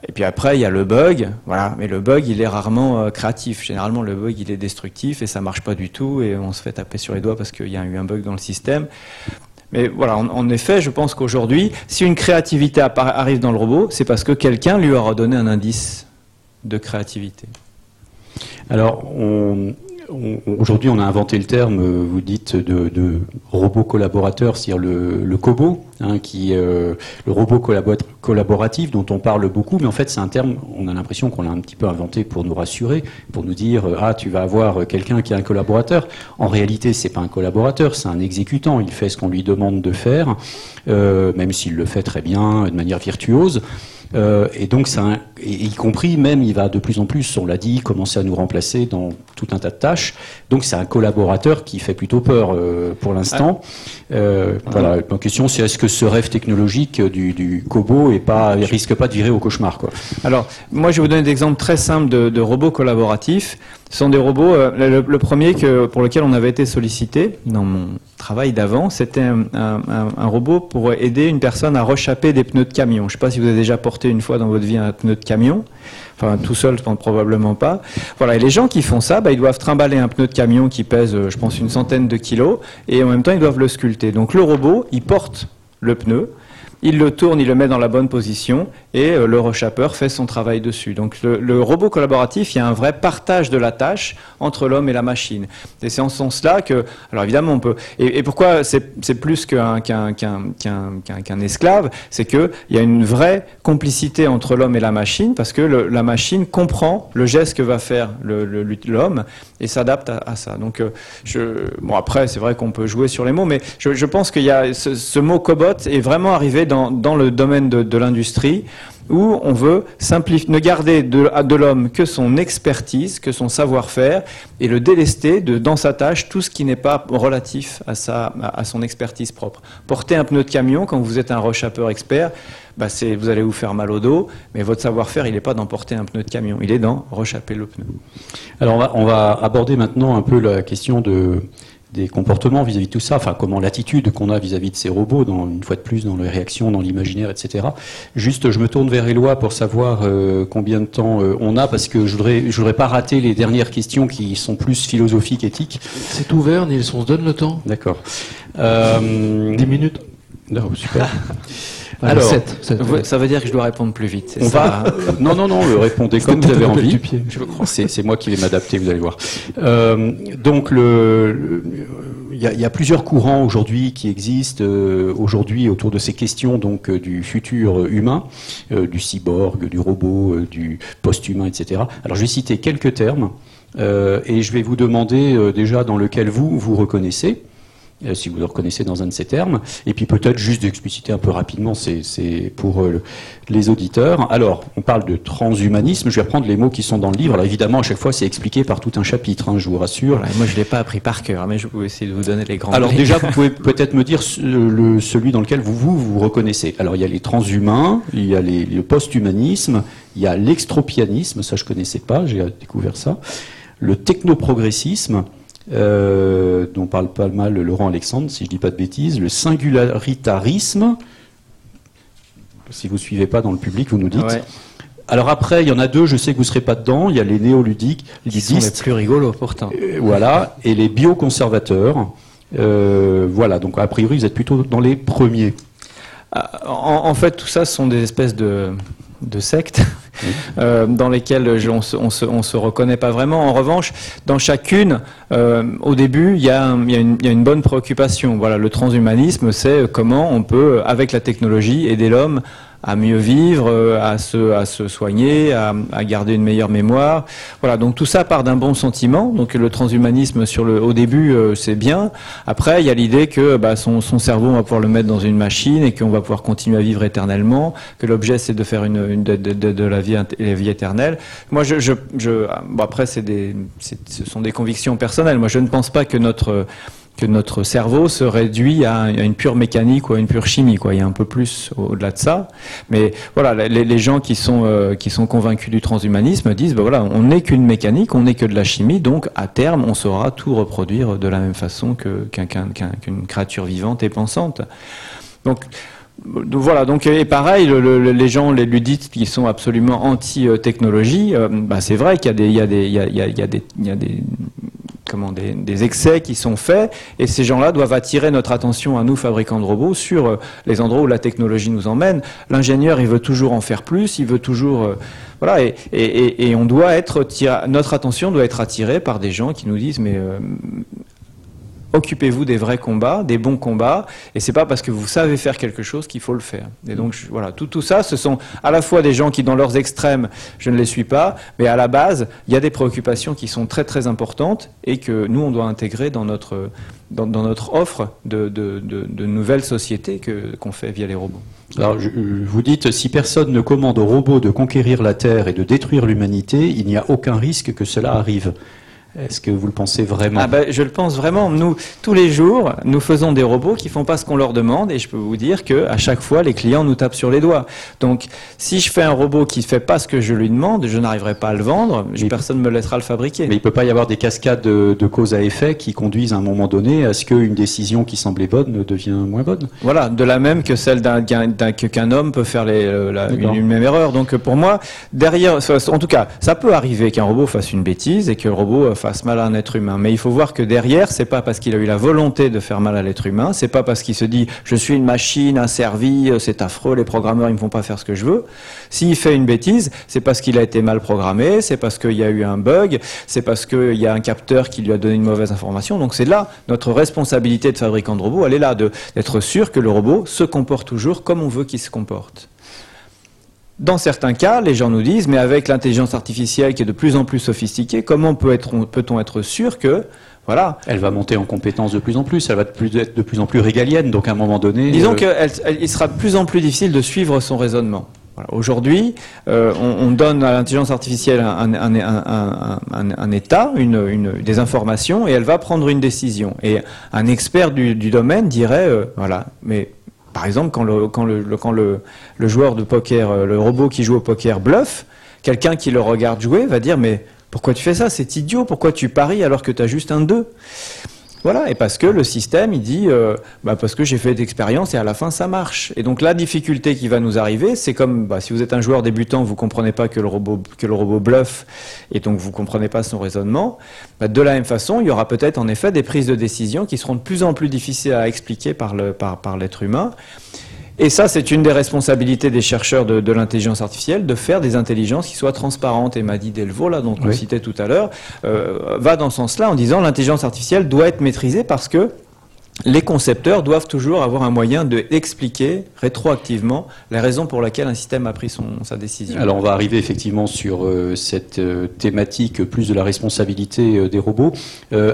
Speaker 2: Et puis après, il y a le bug, voilà. Mais le bug, il est rarement euh, créatif. Généralement, le bug, il est destructif et ça marche pas du tout et on se fait taper sur les doigts parce qu'il y a eu un bug dans le système. Mais voilà, en, effet, je pense qu'aujourd'hui, si une créativité arrive dans le robot, c'est parce que quelqu'un lui aura donné un indice de créativité.
Speaker 4: Alors, on, Aujourd'hui, on a inventé le terme, euh, vous dites, de, robot collaborateur, c'est-à-dire le, COBO, hein, qui euh, le robot collaboratif dont on parle beaucoup, mais en fait, c'est un terme, on a l'impression qu'on l'a un petit peu inventé pour nous rassurer, pour nous dire, euh, ah, tu vas avoir quelqu'un qui est un collaborateur. En réalité, c'est pas un collaborateur, c'est un exécutant. Il fait ce qu'on lui demande de faire, même s'il le fait très bien, de manière virtuose. Et donc, et y compris même, il va de plus en plus, on l'a dit, commencer à nous remplacer dans tout un tas de tâches. Donc c'est un collaborateur qui fait plutôt peur euh, pour l'instant. Euh, voilà, ma question c'est est-ce que ce rêve technologique du, du Kobo est pas, risque pas de virer au cauchemar quoi?
Speaker 2: Alors, moi je vais vous donner des exemples très simples de, de robots collaboratifs. Ce sont des robots, euh, le, premier pour lequel on avait été sollicité dans mon travail d'avant, c'était un robot pour aider une personne à rechapper des pneus de camion. Je ne sais pas si vous avez déjà porté une fois dans votre vie un pneu de camion. Enfin, tout seul, je pense probablement pas. Voilà, et les gens qui font ça, bah, ils doivent trimballer un pneu de camion qui pèse, euh, je pense, une centaine de kilos, et en même temps, ils doivent le sculpter. Donc le robot, il porte le pneu, il le tourne, il le met dans la bonne position et euh, le rechapeur fait son travail dessus. Donc le, robot collaboratif, il y a un vrai partage de la tâche entre l'homme et la machine. Et c'est en ce sens-là que, alors évidemment, on peut. Et, pourquoi c'est plus qu'un esclave, c'est que il y a une vraie complicité entre l'homme et la machine parce que la machine comprend le geste que va faire l'homme et s'adapte à, ça. Donc, euh, bon après, c'est vrai qu'on peut jouer sur les mots, mais je, je pense qu'il y a ce, ce mot cobot est vraiment arrivé dans, dans le domaine de, de l'industrie où on veut simplifier, ne garder de, de l'homme que son expertise, que son savoir-faire, et le délester de, dans sa tâche tout ce qui n'est pas relatif à, sa, à, son expertise propre. Porter un pneu de camion quand vous êtes un rechapeur expert, bah vous allez vous faire mal au dos, mais votre savoir-faire, il n'est pas dans porter un pneu de camion, il est dans rechapper le pneu.
Speaker 4: Alors on va, on va aborder maintenant un peu la question de, des comportements vis-à-vis de tout ça, enfin comment l'attitude qu'on a vis-à-vis de ces robots, dans, une fois de plus dans les réactions, dans l'imaginaire, etc. Juste, je me tourne vers Éloi pour savoir euh, combien de temps euh, on a, parce que je voudrais, je voudrais pas rater les dernières questions qui sont plus philosophiques, éthiques.
Speaker 1: C'est ouvert, Nils, on se donne le temps
Speaker 4: D'accord. Euh,
Speaker 1: 10 minutes
Speaker 4: non, super. (laughs)
Speaker 1: Alors,
Speaker 4: Alors,
Speaker 1: 7.
Speaker 2: Ça veut dire que je dois répondre plus vite. c'est ça
Speaker 4: non, non, non, euh, répondez comme vous avez envie. Je crois. C'est, moi qui vais m'adapter, vous allez voir. Euh, donc, le, il y, a, il y a plusieurs courants aujourd'hui qui existent euh, aujourd'hui autour de ces questions donc euh, du futur humain, du cyborg, du robot, du post-humain, etc. Alors, je vais citer quelques termes et je vais vous demander déjà dans lequel vous vous reconnaissez. Euh, si vous le reconnaissez dans un de ces termes, et puis peut-être juste d'expliciter un peu rapidement, c'est pour euh, le- les auditeurs. Alors, on parle de transhumanisme, je vais reprendre les mots qui sont dans le livre. Alors évidemment, à chaque fois, c'est expliqué par tout un chapitre, hein, je vous rassure.
Speaker 2: Moi, je l'ai pas appris par cœur, mais je peux essayer de vous donner les grands.
Speaker 4: Alors déjà, vous pouvez (laughs) peut-être me dire le, celui dans lequel vous, vous vous reconnaissez. Alors il y a les transhumains, il y a les, le post-humanisme, il y a l'extropianisme, ça je connaissais pas, j'ai découvert ça. Le technoprogressisme, euh, dont parle pas mal Laurent Alexandre, si je dis pas de bêtises. Le singularitarisme, si vous suivez pas dans le public, vous nous dites.
Speaker 2: Ouais,
Speaker 4: Alors après, il y en a deux, je sais que vous serez pas dedans. Il y a les néoludiques,
Speaker 2: qui sont les plus rigolos pourtant.
Speaker 4: euh, voilà, et les bioconservateurs. Euh, voilà, donc a priori, vous êtes plutôt dans les premiers.
Speaker 2: Ah, En, en fait, tout ça ce sont des espèces de, de sectes euh, dans lesquelles on se, on, se, on se reconnaît pas vraiment. En revanche, dans chacune, euh, au début, il y, y a une bonne préoccupation. Voilà, le transhumanisme, c'est comment on peut, avec la technologie, aider l'homme à mieux vivre, à se, à se soigner, à, à garder une meilleure mémoire. Voilà, donc tout ça part d'un bon sentiment. Donc le transhumanisme, sur le, au début, euh, c'est bien. Après, il y a l'idée que bah, son, son cerveau, on va pouvoir le mettre dans une machine et qu'on va pouvoir continuer à vivre éternellement. Que l'objet, c'est de faire une, une de, de- de- la vie, la vie éternelle. Moi, je, je, je bon, après, c'est des, ce sont des convictions personnelles. Moi, je ne pense pas que notre que notre cerveau se réduit à, une pure mécanique ou à une pure chimie. Quoi. Il y a un peu plus au- au-delà de ça. Mais voilà, les, gens qui sont, euh, qui sont convaincus du transhumanisme disent, ben voilà, on n'est qu'une mécanique, on n'est que de la chimie, donc à terme, on saura tout reproduire de la même façon qu'une créature vivante et pensante. Donc, voilà, donc et pareil, le- le- les gens, les ludites qui sont absolument anti-technologie, euh, bah, c'est vrai qu'il y a des, il y a des, il y a des, comment, des, des excès qui sont faits, et ces gens-là doivent attirer notre attention à nous, fabricants de robots, sur euh, les endroits où la technologie nous emmène. L'ingénieur, il veut toujours en faire plus, il veut toujours, euh, voilà, et, et, et, et on doit être, notre attention doit être attirée par des gens qui nous disent, mais euh, occupez-vous des vrais combats, des bons combats, et c'est pas parce que vous savez faire quelque chose qu'il faut le faire. Et donc voilà, tout, ça, ce sont à la fois des gens qui, dans leurs extrêmes, je ne les suis pas, mais à la base, il y a des préoccupations qui sont très très importantes et que nous, on doit intégrer dans notre, dans, offre de, nouvelles sociétés qu'on fait via les robots.
Speaker 4: Alors, vous dites, si personne ne commande aux robots de conquérir la Terre et de détruire l'humanité, il n'y a aucun risque que cela arrive. Est-ce que vous le pensez vraiment
Speaker 2: Ah ben, je le pense vraiment. Nous, tous les jours, nous faisons des robots qui font pas ce qu'on leur demande, et je peux vous dire que à chaque fois, les clients nous tapent sur les doigts. Donc, si je fais un robot qui ne fait pas ce que je lui demande, je n'arriverai pas à le vendre.
Speaker 4: Mais-
Speaker 2: personne ne me laissera le fabriquer.
Speaker 4: Mais il ne peut pas y avoir des cascades de, de cause à effet qui conduisent à un moment donné à ce qu'une décision qui semblait bonne devient moins bonne.
Speaker 2: Voilà, de la même que celle d'un qu'un homme peut faire les, euh, la- une, même erreur. Donc pour moi, derrière, en tout cas, ça peut arriver qu'un robot fasse une bêtise et que le robot euh, fasse mal à un être humain. Mais il faut voir que derrière, c'est pas parce qu'il a eu la volonté de faire mal à l'être humain, c'est pas parce qu'il se dit je suis une machine asservie, euh, c'est affreux, les programmeurs ils me font pas faire ce que je veux. S'il fait une bêtise, c'est parce qu'il a été mal programmé, c'est parce qu'il y a eu un bug, c'est parce qu'il y a un capteur qui lui a donné une mauvaise information. Donc c'est là notre responsabilité de fabricant de robot, elle est là d'être sûr que le robot se comporte toujours comme on veut qu'il se comporte. Dans certains cas, les gens nous disent, mais avec l'intelligence artificielle qui est de plus en plus sophistiquée, comment peut être- peut-on être sûr que, voilà,
Speaker 4: Elle va monter en compétences de plus en plus, elle va être, plus- être de plus en plus régalienne, donc à un moment donné...
Speaker 2: Disons
Speaker 4: euh,
Speaker 2: qu'il sera de plus en plus difficile de suivre son raisonnement. Voilà. Aujourd'hui, euh, on, on donne à l'intelligence artificielle un, un- un- un- un- un état, une, une- des informations, et elle va prendre une décision. Et un expert du, du domaine dirait, euh, voilà, mais par exemple, quand, le, quand, le, quand le, le joueur de poker, euh, le robot qui joue au poker bluffe, quelqu'un qui le regarde jouer va dire, mais pourquoi tu fais ça? C'est idiot, pourquoi tu paries alors que tu as juste un 2 voilà, et parce que le système, il dit, euh, bah parce que j'ai fait d'expérience et à la fin ça marche. Et donc la difficulté qui va nous arriver, c'est comme bah, si vous êtes un joueur débutant, vous comprenez pas que le robot que le robot bluffe, et donc vous comprenez pas son raisonnement. Bah, de la même façon, il y aura peut-être en effet des prises de décision qui seront de plus en plus difficiles à expliquer par l'être humain. Et ça, c'est une des responsabilités des chercheurs de, de l'intelligence artificielle, de faire des intelligences qui soient transparentes. Et Madi Delvaux, là, dont on
Speaker 4: Oui.
Speaker 2: citait tout à l'heure, euh, va dans ce sens-là en disant l'intelligence artificielle doit être maîtrisée parce que les concepteurs doivent toujours avoir un moyen d'expliquer rétroactivement la raison pour laquelle un système a pris son, sa décision.
Speaker 4: Alors on va arriver effectivement sur euh, cette euh, thématique plus de la responsabilité euh, des robots.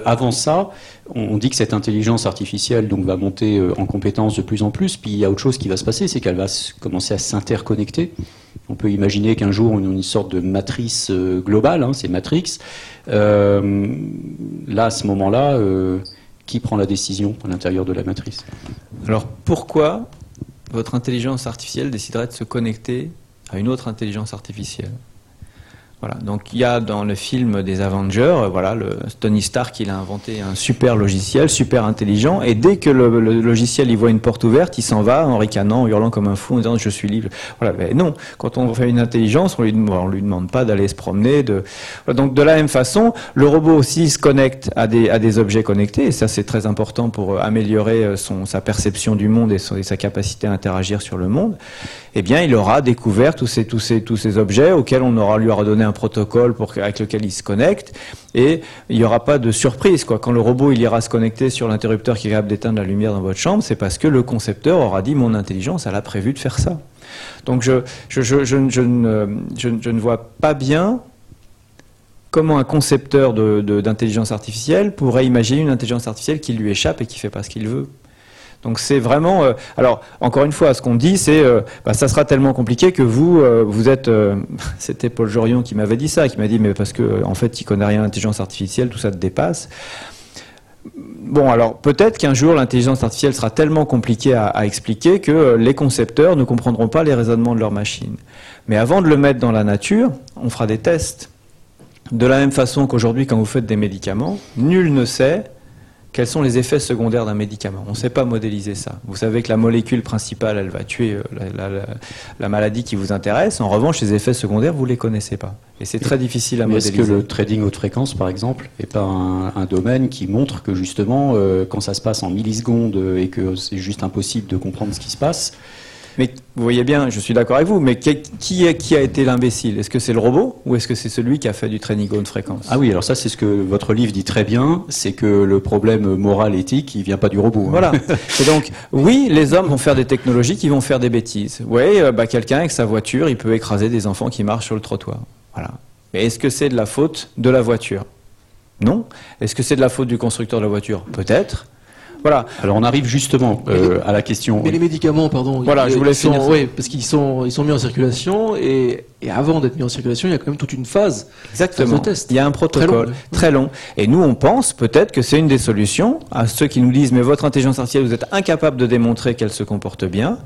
Speaker 4: Avant ça, on, dit que cette intelligence artificielle donc va monter en compétence de plus en plus. Puis il y a autre chose qui va se passer, c'est qu'elle va commencer à s'interconnecter. On peut imaginer qu'un jour on a une sorte de matrice globale, hein, c'est Matrix. Là, à ce moment-là, qui prend la décision à l'intérieur de la matrice.
Speaker 2: Alors pourquoi votre intelligence artificielle déciderait de se connecter à une autre intelligence artificielle? Voilà, donc il y a dans le film des Avengers, euh, voilà, le Tony Stark, il a inventé un super logiciel, super intelligent, et dès que le, logiciel il voit une porte ouverte, il s'en va en ricanant, en hurlant comme un fou, en disant je suis libre. Voilà, mais non, quand on fait une intelligence, on lui, lui demande pas d'aller se promener. Donc de la même façon, le robot aussi se connecte à des, objets connectés, et ça c'est très important pour euh, améliorer euh, son, sa perception du monde et, sa capacité à interagir sur le monde. Eh bien, il aura découvert tous ces objets auxquels on aura lui aura donné un protocole pour, avec lequel il se connecte, et il n'y aura pas de surprise. Quoi. Quand le robot il ira se connecter sur l'interrupteur qui est capable d'éteindre la lumière dans votre chambre, c'est parce que le concepteur aura dit mon intelligence, elle a prévu de faire ça. Donc je, je, je, je, ne, ne vois pas bien comment un concepteur d'intelligence artificielle pourrait imaginer une intelligence artificielle qui lui échappe et qui fait pas ce qu'il veut. Donc c'est vraiment. euh, alors encore une fois, ce qu'on dit, c'est euh, bah, ça sera tellement compliqué que vous, euh, vous êtes. (laughs) C'était Paul Jorion qui m'avait dit ça, qui m'a dit mais parce que en fait, il connaît rien à l'intelligence artificielle, tout ça te dépasse. Bon, alors peut-être qu'un jour l'intelligence artificielle sera tellement compliquée à, à expliquer que les concepteurs ne comprendront pas les raisonnements de leur machine. Mais avant de le mettre dans la nature, on fera des tests. De la même façon qu'aujourd'hui, quand vous faites des médicaments, nul ne sait quels sont les effets secondaires d'un médicament? On ne sait pas modéliser ça. Vous savez que la molécule principale, elle va tuer euh, la, la- la- la maladie qui vous intéresse. En revanche, les effets secondaires, vous ne les connaissez pas. Et c'est très difficile à
Speaker 4: Mais Est-ce
Speaker 2: modéliser.
Speaker 4: que le trading haute fréquence, par exemple, n'est pas un, un domaine qui montre que justement, euh, quand ça se passe en millisecondes et que c'est juste impossible de comprendre ce qui se passe,
Speaker 2: Mais vous voyez bien, je suis d'accord avec vous, mais qui, est, qui a été l'imbécile? Est-ce que c'est le robot ou est-ce que c'est celui qui a fait du training haute fréquence?
Speaker 4: Ah oui, alors ça c'est ce que votre livre dit très bien, c'est que le problème moral éthique, il vient pas du robot. hein.
Speaker 2: Voilà. (laughs) Et donc, oui, les hommes vont faire des technologies qui vont faire des bêtises. Oui, euh, bah, quelqu'un avec sa voiture, il peut écraser des enfants qui marchent sur le trottoir. Voilà. Mais est-ce que c'est de la faute de la voiture? Non. Est-ce que c'est de la faute du constructeur de la voiture? Peut-être. Voilà.
Speaker 4: Alors on arrive justement euh, à la question.
Speaker 1: Mais les médicaments, pardon.
Speaker 2: Voilà, je voulais finir.
Speaker 1: Oui, parce qu'ils sont, ils sont mis en circulation et, et avant d'être mis en circulation, il y a quand même toute une phase.
Speaker 2: Exactement.
Speaker 1: Phase de test.
Speaker 2: Il y a un protocole
Speaker 1: Très long,
Speaker 2: très long. Et nous, on pense peut-être que c'est une des solutions à ceux qui nous disent mais votre intelligence artificielle, vous êtes incapable de démontrer qu'elle se comporte bien.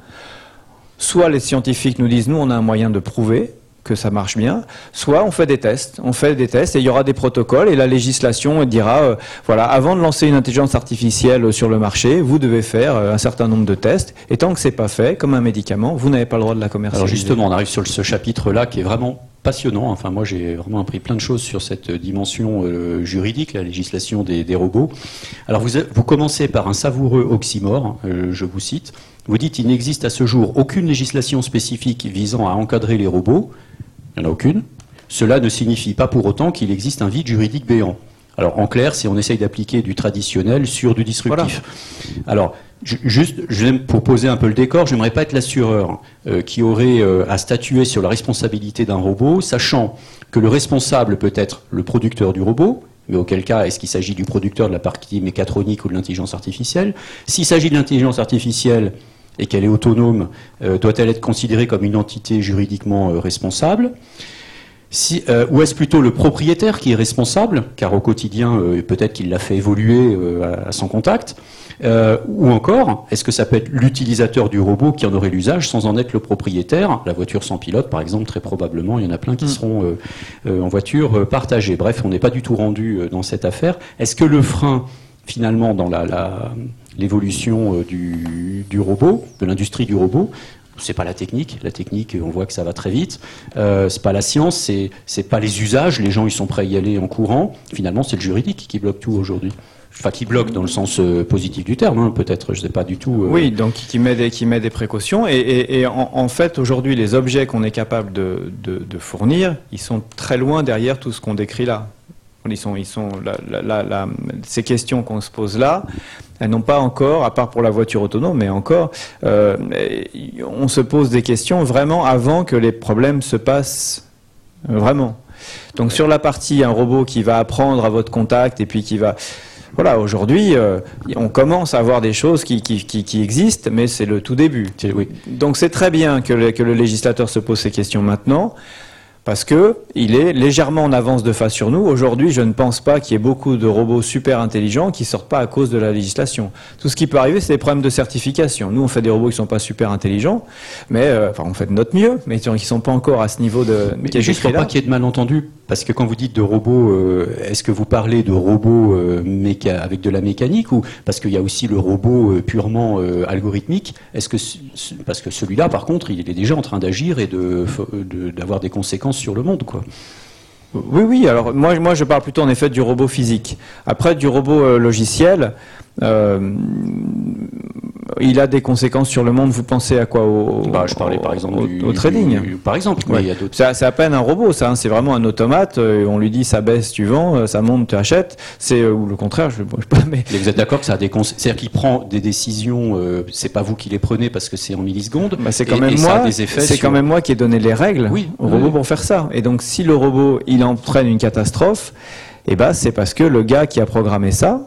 Speaker 2: Soit les scientifiques nous disent nous, on a un moyen de prouver que ça marche bien, soit on fait des tests, on fait des tests et il y aura des protocoles et la législation dira euh, voilà, avant de lancer une intelligence artificielle sur le marché, vous devez faire euh, un certain nombre de tests et tant que c'est pas fait comme un médicament, vous n'avez pas le droit de la commercialiser.
Speaker 4: Alors justement, on arrive sur ce chapitre-là qui est vraiment passionnant. Enfin, moi, j'ai vraiment appris plein de choses sur cette dimension euh, juridique, la législation des, robots. Alors, vous, commencez par un savoureux oxymore, je vous cite. Vous dites il n'existe à ce jour aucune législation spécifique visant à encadrer les robots. Il n'y en a aucune. Cela ne signifie pas pour autant qu'il existe un vide juridique béant. Alors, en clair, si on essaye d'appliquer du traditionnel sur du disruptif. Alors, ju- juste, je pour poser un peu le décor, j'aimerais pas être l'assureur euh, qui aurait euh, à statuer sur la responsabilité d'un robot, sachant que le responsable peut être le producteur du robot, mais auquel cas, est-ce qu'il s'agit du producteur de la partie mécatronique ou de l'intelligence artificielle? S'il s'agit de l'intelligence artificielle et qu'elle est autonome, euh, doit-elle être considérée comme une entité juridiquement euh, responsable? Si, euh, ou est-ce plutôt le propriétaire qui est responsable, car au quotidien, peut-être qu'il l'a fait évoluer à, à son contact Ou encore, est-ce que ça peut être l'utilisateur du robot qui en aurait l'usage sans en être le propriétaire? La voiture sans pilote, par exemple, très probablement, il y en a plein qui
Speaker 2: Mm.
Speaker 4: seront en voiture partagée. Bref, on n'est pas du tout rendu dans cette affaire. Est-ce que le frein, finalement, dans la- la- l'évolution euh, du, robot, de l'industrie du robot, c'est pas la technique. La technique, on voit que ça va très vite. Euh, c'est pas la science, c'est c'est pas les usages. Les gens, ils sont prêts à y aller en courant. Finalement, c'est le juridique qui bloque tout aujourd'hui. Enfin, qui bloque dans le sens euh, positif du terme, hein, peut-être. Je sais pas du tout. euh,
Speaker 2: Oui, donc qui met des, qui met des précautions. Et, en, fait, aujourd'hui, les objets qu'on est capable de, de- fournir, ils sont très loin derrière tout ce qu'on décrit là. Ils sont, ils sont, la- la- la- ces questions qu'on se pose là, elles n'ont pas encore, à part pour la voiture autonome, mais encore, euh, on se pose des questions vraiment avant que les problèmes se passent vraiment. Donc sur la partie un robot qui va apprendre à votre contact et puis qui va voilà, aujourd'hui, euh, on commence à avoir des choses qui, qui, qui, qui existent, mais c'est le tout début.
Speaker 4: oui.
Speaker 2: Donc c'est très bien que le, que le législateur se pose ces questions maintenant, parce que il est légèrement en avance de face sur nous. Aujourd'hui, je ne pense pas qu'il y ait beaucoup de robots super intelligents qui sortent pas à cause de la législation. Tout ce qui peut arriver, c'est des problèmes de certification. Nous, on fait des robots qui sont pas super intelligents, mais euh, enfin, on fait de notre mieux, mais qui sont pas encore à ce niveau de.
Speaker 4: Mais
Speaker 2: qui
Speaker 4: juste pour pas qu'il y ait de malentendus, parce que quand vous dites de robots, euh, est-ce que vous parlez de robots euh, méca- avec de la mécanique ou parce qu'il y a aussi le robot purement algorithmique Est-ce que ce- ce- parce que celui-là, par contre, il est déjà en train d'agir et de de- d'avoir des conséquences sur le monde, quoi.
Speaker 2: Oui, oui. Alors moi, moi, je parle plutôt en effet du robot physique. Après, du robot euh, logiciel, euh, il a des conséquences sur le monde. Vous pensez à quoi au,
Speaker 4: Bah, je parlais par exemple
Speaker 2: au,
Speaker 4: du,
Speaker 2: au trading.
Speaker 4: du- par exemple,
Speaker 2: Ouais.
Speaker 4: il y a d'autres.
Speaker 2: C'est à peine un robot, ça. hein. C'est vraiment un automate. euh, on lui dit ça baisse, tu vends, ça monte, tu achètes. C'est ou le contraire. Je, bon, je pas, mais
Speaker 4: vous êtes d'accord que ça a des conséquences C'est-à-dire qu'il prend des décisions, euh, c'est pas vous qui les prenez parce que c'est en millisecondes.
Speaker 2: bah, c'est quand
Speaker 4: et-
Speaker 2: même
Speaker 4: et
Speaker 2: moi. C'est
Speaker 4: sur-
Speaker 2: quand même moi qui ai donné les règles
Speaker 4: Oui,
Speaker 2: au
Speaker 4: oui,
Speaker 2: robot pour faire ça. Et donc, si le robot il entraîne une catastrophe, eh ben c'est parce que le gars qui a programmé ça.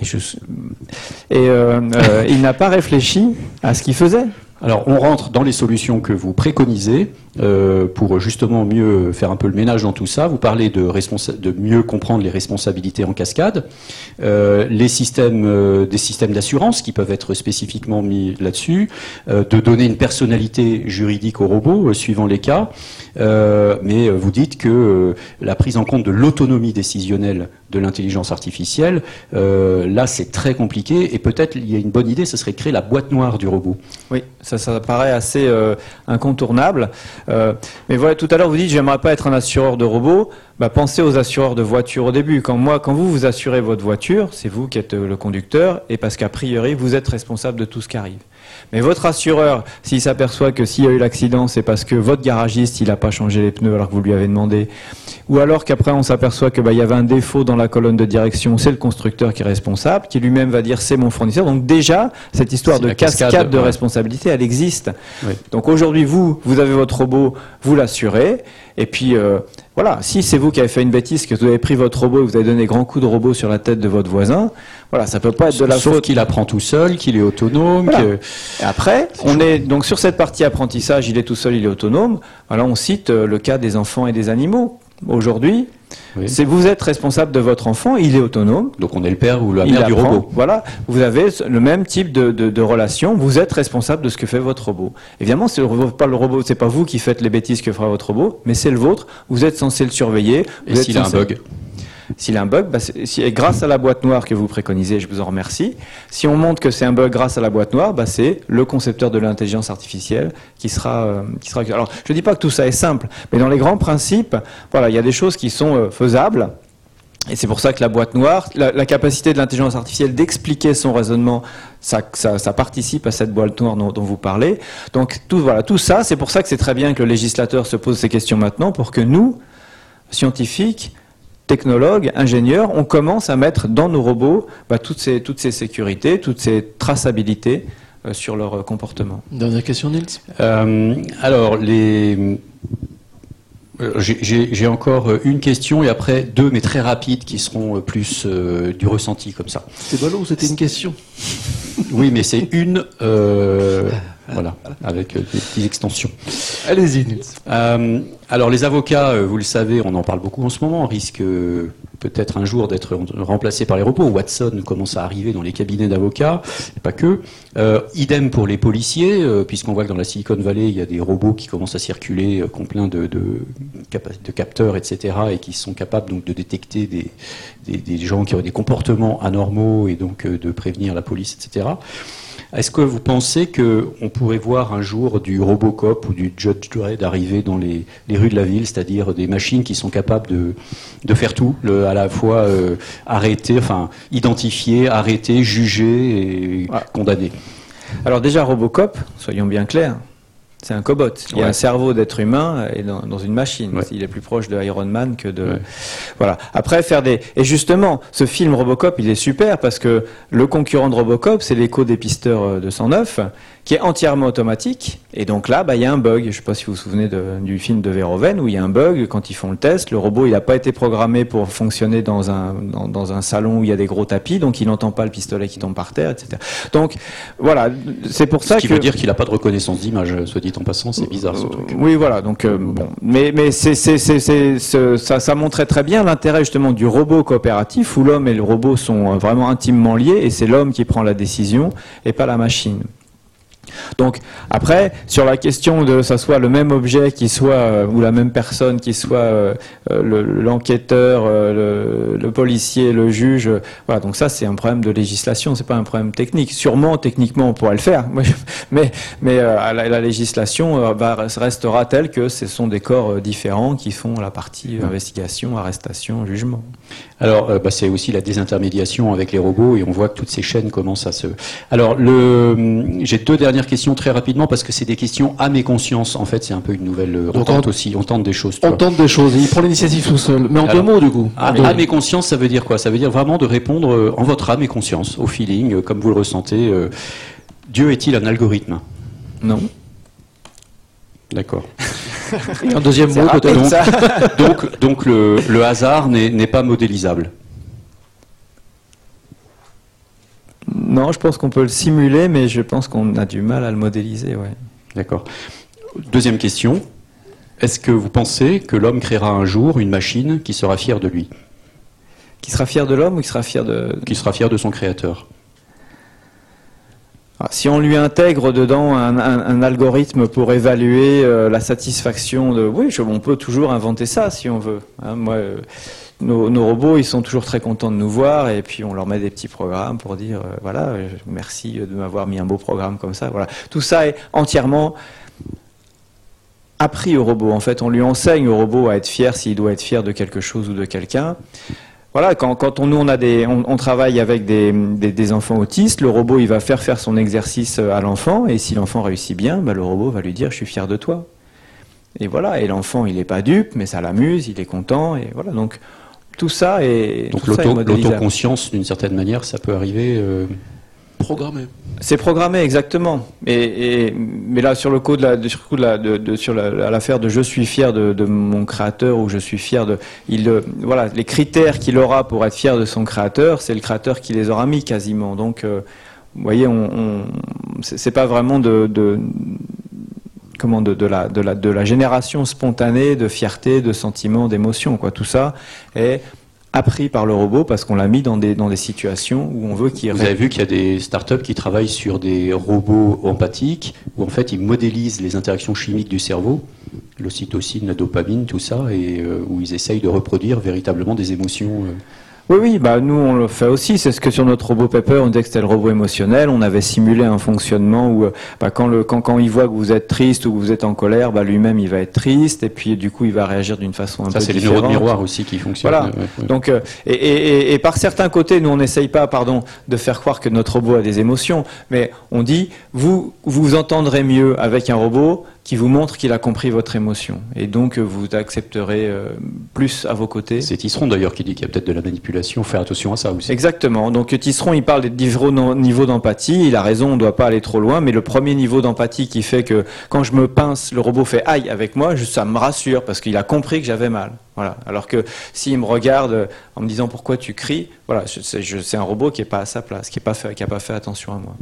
Speaker 2: Et, et euh, euh, il n'a pas réfléchi à ce qu'il faisait.
Speaker 4: Alors, on rentre dans les solutions que vous préconisez euh, pour justement mieux faire un peu le ménage dans tout ça. Vous parlez de, mieux comprendre les responsabilités en cascade, euh, les systèmes, euh, des systèmes d'assurance qui peuvent être spécifiquement mis là-dessus, de donner une personnalité juridique au robot euh, suivant les cas. Mais vous dites que la prise en compte de l'autonomie décisionnelle de l'intelligence artificielle, là c'est très compliqué et peut-être il y a une bonne idée, ce serait de créer la boîte noire du robot.
Speaker 2: Oui, ça, paraît assez incontournable. Euh, mais voilà, tout à l'heure vous dites j'aimerais pas être un assureur de robots. bah, pensez aux assureurs de voitures au début. Quand moi, quand vous vous assurez votre voiture, c'est vous qui êtes euh, le conducteur, et parce qu'a priori, vous êtes responsable de tout ce qui arrive. Mais votre assureur, s'il s'aperçoit que s'il y a eu l'accident, c'est parce que votre garagiste, il n'a pas changé les pneus alors que vous lui avez demandé, ou alors qu'après on s'aperçoit que bah, il y avait un défaut dans la colonne de direction, c'est le constructeur qui est responsable, qui lui-même va dire c'est mon fournisseur. Donc déjà, cette histoire de cascade,
Speaker 4: cascade,
Speaker 2: de
Speaker 4: ouais.
Speaker 2: responsabilité, elle existe.
Speaker 4: Oui.
Speaker 2: Donc aujourd'hui, vous, vous avez votre robot, vous l'assurez, et puis euh, voilà, si c'est vous qui avez fait une bêtise, que vous avez pris votre robot et vous avez donné grand coup de robot sur la tête de votre voisin, voilà, ça peut pas être de la
Speaker 4: Sauf
Speaker 2: faute.
Speaker 4: qu'il apprend tout seul, qu'il est autonome.
Speaker 2: Voilà.
Speaker 4: que-
Speaker 2: Et après, on est donc sur cette partie apprentissage, il est tout seul, il est autonome. Voilà, on cite euh, le cas des enfants et des animaux. Aujourd'hui,
Speaker 4: Oui.
Speaker 2: c'est vous êtes responsable de votre enfant, il est autonome.
Speaker 4: Donc on est le père ou la mère du
Speaker 2: apprend.
Speaker 4: robot.
Speaker 2: Voilà, vous avez le même type de, de- de relation. Vous êtes responsable de ce que fait votre robot. Évidemment, c'est pas le robot, c'est pas vous qui faites les bêtises que fera votre robot, mais c'est le vôtre. Vous êtes censé le surveiller.
Speaker 4: Et
Speaker 2: Vous êtes
Speaker 4: s'il a un bug
Speaker 2: S'il a un bug, bah, grâce à la boîte noire que vous préconisez, je vous en remercie. Si on montre que c'est un bug grâce à la boîte noire, bah, c'est le concepteur de l'intelligence artificielle qui sera, euh, qui sera. Alors, je dis pas que tout ça est simple, mais dans les grands principes, voilà, il y a des choses qui sont euh, faisables. Et c'est pour ça que la boîte noire, la, capacité de l'intelligence artificielle d'expliquer son raisonnement, ça participe à cette boîte noire dont, dont vous parlez. Donc tout, voilà, tout ça, c'est pour ça que c'est très bien que le législateur se pose ces questions maintenant, pour que nous, scientifiques, technologues, ingénieurs, on commence à mettre dans nos robots bah, toutes, ces, toutes ces sécurités, toutes ces traçabilités euh, sur leur euh, comportement.
Speaker 1: Dernière question, Nils.
Speaker 4: Euh, alors, les... euh, j'ai- encore euh, une question et après deux, mais très rapides, qui seront euh, plus euh, du ressenti comme ça.
Speaker 1: C'était ballot ou c'était une question? (laughs)
Speaker 4: Oui, mais c'est une, euh, voilà, avec des petites extensions.
Speaker 1: Allez-y, Nils.
Speaker 4: Euh, alors les avocats, vous le savez, on en parle beaucoup en ce moment, risquent peut-être un jour d'être remplacés par les robots. Watson commence à arriver dans les cabinets d'avocats, pas que. Euh, idem pour les policiers, euh, puisqu'on voit que dans la Silicon Valley, il y a des robots qui commencent à circuler, euh, qui plein de, de, de capteurs, etc., et qui sont capables donc de détecter des, des, des gens qui ont des comportements anormaux et donc euh, de prévenir la police, etc. Est-ce que vous pensez qu'on pourrait voir un jour du Robocop ou du Judge Dredd arriver dans les, les rues de la ville, c'est-à-dire des machines qui sont capables de, de faire tout, le- à la fois euh, arrêter, enfin identifier, arrêter, juger et
Speaker 2: Ouais.
Speaker 4: condamner?
Speaker 2: Alors déjà, Robocop, soyons bien clairs, c'est un cobot. Il y a
Speaker 4: Ouais.
Speaker 2: un cerveau d'être humain et dans, dans une machine.
Speaker 4: Ouais.
Speaker 2: Il est plus proche de Iron Man que de...
Speaker 4: Ouais.
Speaker 2: Voilà. Après, faire des... Et justement, ce film Robocop, il est super parce que le concurrent de Robocop, c'est l'écho des pisteurs euh, de 109, qui est entièrement automatique. Et donc là, bah, il y a un bug. Je ne sais pas si vous vous souvenez de- du film de Verhoeven, où il y a un bug quand ils font le test. Le robot, il n'a pas été programmé pour fonctionner dans un, dans, dans un salon où il y a des gros tapis, donc il n'entend pas le pistolet qui tombe par terre, etc. Donc, voilà. C'est pour
Speaker 4: Ce
Speaker 2: ça
Speaker 4: qui
Speaker 2: que...
Speaker 4: veut dire qu'il n'a pas de reconnaissance d'image, soit dit en passant, c'est bizarre ce truc.
Speaker 2: Oui, voilà. Donc, euh, bon, mais mais c'est c'est c'est c'est ce- ça ça montrait très bien l'intérêt justement du robot coopératif où l'homme et le robot sont euh, vraiment intimement liés et c'est l'homme qui prend la décision et pas la machine. Donc après, sur la question de ça soit le même objet qui soit euh, ou la même personne qui soit euh, euh, le- l'enquêteur, euh, le, le policier, le juge, voilà. Donc ça c'est un problème de législation, c'est pas un problème technique. Sûrement techniquement on pourrait le faire, (laughs) mais mais la, la législation restera telle que ce sont des corps différents qui font la partie investigation, arrestation, jugement.
Speaker 4: Alors, bah, c'est aussi la désintermédiation avec les robots et on voit que toutes ces chaînes commencent à se. Alors, le... j'ai deux dernières questions très rapidement parce que c'est des questions à mes consciences. En fait, c'est un peu une nouvelle. euh, On,
Speaker 1: On
Speaker 4: tente
Speaker 1: tente-
Speaker 4: aussi, on tente des choses.
Speaker 1: On
Speaker 4: vois.
Speaker 1: tente des choses et il prend l'initiative tout seul. Mais en deux mots, du coup.
Speaker 4: À, à mes consciences, ça veut dire quoi? Ça veut dire vraiment de répondre euh, en votre âme et conscience, au feeling, euh, comme vous le ressentez. euh, Dieu est-il un algorithme?
Speaker 2: Non.
Speaker 4: D'accord.
Speaker 1: Et un deuxième (laughs) mot, peut-être. (laughs)
Speaker 4: Donc, donc le, le hasard n'est pas modélisable.
Speaker 2: Non, je pense qu'on peut le simuler, mais je pense qu'on a du mal à le modéliser. Ouais.
Speaker 4: D'accord. Deuxième question. Est-ce que vous pensez que l'homme créera un jour une machine qui sera fière de lui,
Speaker 2: Qui sera fier de l'homme ou qui sera fier de...
Speaker 4: qui sera fière de son créateur
Speaker 2: Ah, Si on lui intègre dedans un, un- un algorithme pour évaluer euh, la satisfaction de... Oui, je- on peut toujours inventer ça si on veut. hein. moi, euh, nos, robots, ils sont toujours très contents de nous voir et puis on leur met des petits programmes pour dire, euh, voilà, merci de m'avoir mis un beau programme comme ça. Voilà. Tout ça est entièrement appris au robot. En fait, on lui enseigne au robot à être fier s'il doit être fier de quelque chose ou de quelqu'un. Voilà, quand, on, nous on travaille avec des enfants autistes, le robot il va faire faire son exercice à l'enfant et si l'enfant réussit bien, bah, le robot va lui dire je suis fier de toi. Et voilà, et l'enfant il n'est pas dupe, mais ça l'amuse, il est content et voilà. Donc tout ça est
Speaker 4: Donc l'autoconscience, d'une certaine manière, ça peut arriver. euh,
Speaker 1: Programmé.
Speaker 2: C'est programmé exactement. Et, et- mais là, sur le coup de la, de- sur, le coup de la- de- de- sur la- à l'affaire de je suis fier de, de mon créateur ou je suis fier de, il, euh, voilà, les critères qu'il aura pour être fier de son créateur, c'est le créateur qui les aura mis quasiment. Donc, euh, vous voyez, on, on c'est c'est pas vraiment de, de comment de, la, génération spontanée de fierté, de sentiments, d'émotions, quoi. Tout ça est appris par le robot parce qu'on l'a mis dans des dans des situations où on veut qu'il
Speaker 4: Vous avez vu qu'il y a des startups qui travaillent sur des robots empathiques, où en fait ils modélisent les interactions chimiques du cerveau, l'ocytocine, la dopamine, tout ça, et euh, où ils essayent de reproduire véritablement des émotions. euh.
Speaker 2: Oui, oui, bah nous on le fait aussi. C'est ce que sur notre robot Pepper, on disait que c'était le robot émotionnel. On avait simulé un fonctionnement où, euh, bah, quand le quand, quand il voit que vous êtes triste ou que vous êtes en colère, bah, lui-même il va être triste et puis du coup il va réagir d'une façon un
Speaker 4: Ça,
Speaker 2: peu
Speaker 4: c'est les
Speaker 2: différente.
Speaker 4: neurones miroirs aussi qui fonctionnent.
Speaker 2: Voilà.
Speaker 4: ouais, ouais.
Speaker 2: Donc, euh, et, et- et- et par certains côtés, nous on n'essaye pas, pardon, de faire croire que notre robot a des émotions, mais on dit vous vous entendrez mieux avec un robot qui vous montre qu'il a compris votre émotion, et donc euh, vous accepterez euh, plus à vos côtés.
Speaker 4: C'est Tisseron d'ailleurs qui dit qu'il y a peut-être de la manipulation. Faire attention à ça aussi.
Speaker 2: Exactement. Donc Tisseron, il parle des différents niveaux d'empathie. Il a raison, on ne doit pas aller trop loin. Mais le premier niveau d'empathie qui fait que quand je me pince, le robot fait aïe avec moi, ça me rassure parce qu'il a compris que j'avais mal. Voilà. Alors que s'il me regarde euh, en me disant pourquoi tu cries, voilà, c'est un robot qui est pas à sa place, qui n'a pas fait, qui a pas fait attention à moi.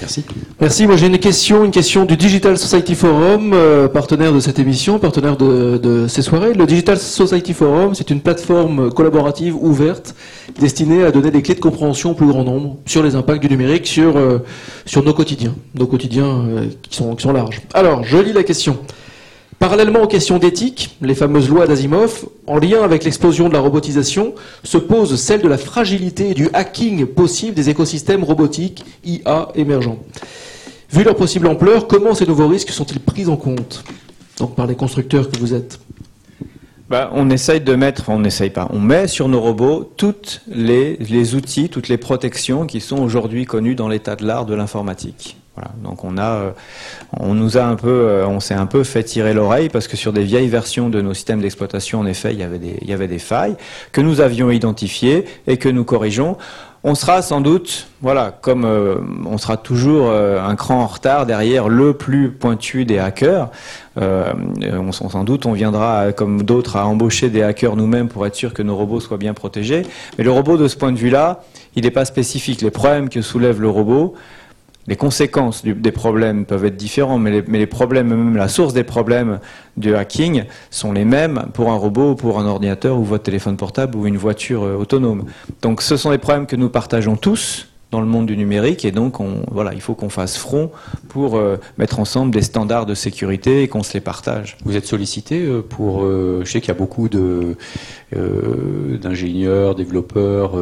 Speaker 4: Merci.
Speaker 1: Merci. Moi, j'ai une question, une question du Digital Society Forum, euh, partenaire de cette émission, partenaire de, ces soirées. Le Digital Society Forum, c'est une plateforme collaborative ouverte destinée à donner des clés de compréhension au plus grand nombre sur les impacts du numérique sur euh, sur nos quotidiens, nos quotidiens euh, qui sont qui sont larges. Alors, je lis la question. Parallèlement aux questions d'éthique, les fameuses lois d'Asimov, en lien avec l'explosion de la robotisation, se pose celle de la fragilité et du hacking possible des écosystèmes robotiques IA émergents. Vu leur possible ampleur, comment ces nouveaux risques sont-ils pris en compte? Par les constructeurs que vous êtes.
Speaker 2: Bah, on essaye de mettre, on n'essaye pas, on met sur nos robots toutes les, les outils, toutes les protections qui sont aujourd'hui connues dans l'état de l'art de l'informatique. Voilà. Donc on a, euh, on nous a un peu, euh, on s'est un peu fait tirer l'oreille parce que sur des vieilles versions de nos systèmes d'exploitation, en effet, il y avait des, il y avait des failles que nous avions identifiées et que nous corrigeons. On sera sans doute, voilà, comme euh, on sera toujours euh, un cran en retard derrière le plus pointu des hackers. Euh, on, sans doute, on viendra, comme d'autres, à embaucher des hackers nous-mêmes pour être sûr que nos robots soient bien protégés. Mais le robot, de ce point de vue-là, il n'est pas spécifique. Les problèmes que soulève le robot, les conséquences des problèmes peuvent être différents, mais les, problèmes, même la source des problèmes du hacking sont les mêmes pour un robot, pour un ordinateur ou votre téléphone portable ou une voiture euh, autonome. Donc ce sont des problèmes que nous partageons tous dans le monde du numérique et donc on, voilà, il faut qu'on fasse front pour euh, mettre ensemble des standards de sécurité et qu'on se les partage.
Speaker 4: Vous êtes sollicité euh, pour. je sais qu'il y a beaucoup d'ingénieurs, développeurs,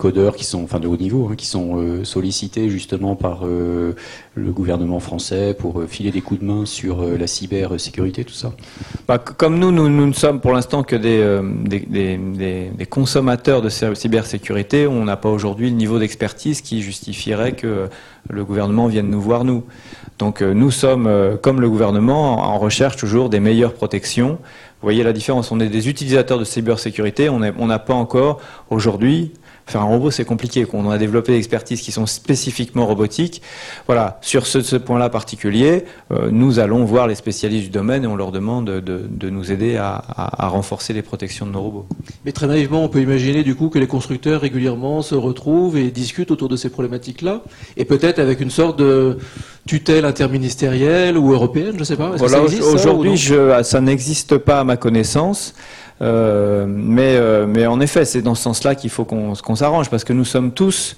Speaker 4: codeurs qui sont, enfin de haut niveau, hein, qui sont euh, sollicités justement par euh, le gouvernement français pour euh, filer des coups de main sur euh, la cybersécurité, tout ça.
Speaker 2: Bah, comme nous, nous, nous ne sommes pour l'instant que des, euh, des, des- des- des consommateurs de cy- cybersécurité, on n'a pas aujourd'hui le niveau d'expertise qui justifierait que le gouvernement vienne nous voir, nous. Donc nous sommes, comme le gouvernement, en recherche toujours des meilleures protections. Vous voyez la différence, on est des utilisateurs de cybersécurité, on n'a pas encore aujourd'hui... Faire un robot, c'est compliqué. On a développé des expertises qui sont spécifiquement robotiques. Voilà, sur ce, ce point-là particulier, euh, nous allons voir les spécialistes du domaine et on leur demande de, de nous aider à, à- à renforcer les protections de nos robots.
Speaker 1: Mais très naïvement, on peut imaginer du coup que les constructeurs régulièrement se retrouvent et discutent autour de ces problématiques-là, et peut-être avec une sorte de tutelle interministérielle ou européenne, je sais pas.
Speaker 2: Voilà,
Speaker 1: ça,
Speaker 2: aujourd'hui, ça n'existe pas à ma connaissance. Euh, mais, euh, mais en effet, c'est dans ce sens-là qu'il faut qu'on s'arrange, parce que nous sommes tous,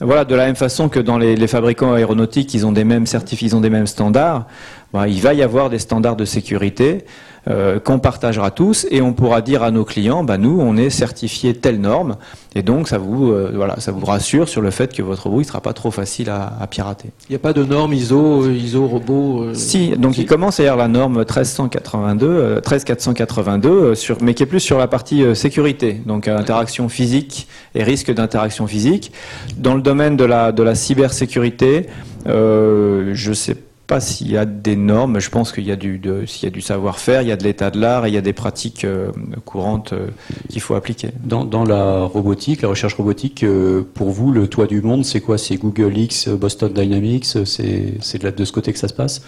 Speaker 2: voilà, de la même façon que dans les, fabricants aéronautiques, ils ont des mêmes certificats, ils ont des mêmes standards. ben, il va y avoir des standards de sécurité euh, qu'on partagera tous et on pourra dire à nos clients, bah, nous, on est certifié telle norme et donc ça vous, euh, voilà, ça vous rassure sur le fait que votre robot ne sera pas trop facile à, à pirater.
Speaker 1: Il n'y a pas de norme ISO, euh, ISO robot euh,
Speaker 2: Si, donc
Speaker 1: si.
Speaker 2: il commence à y avoir la norme 13182, euh, 13482, euh, sur, mais qui est plus sur la partie euh, sécurité, donc euh, interaction physique et risque d'interaction physique. Dans le domaine de la, de la cybersécurité, euh, je sais pas s'il y a des normes, je pense qu'il y a du, s'il y a du savoir-faire, il y a de l'état de l'art et il y a des pratiques euh, courantes euh, qu'il faut appliquer.
Speaker 4: Dans, dans la robotique, la recherche robotique, euh, pour vous, le toit du monde, c'est quoi? C'est Google X, Boston Dynamics C'est de, de ce côté que ça se passe?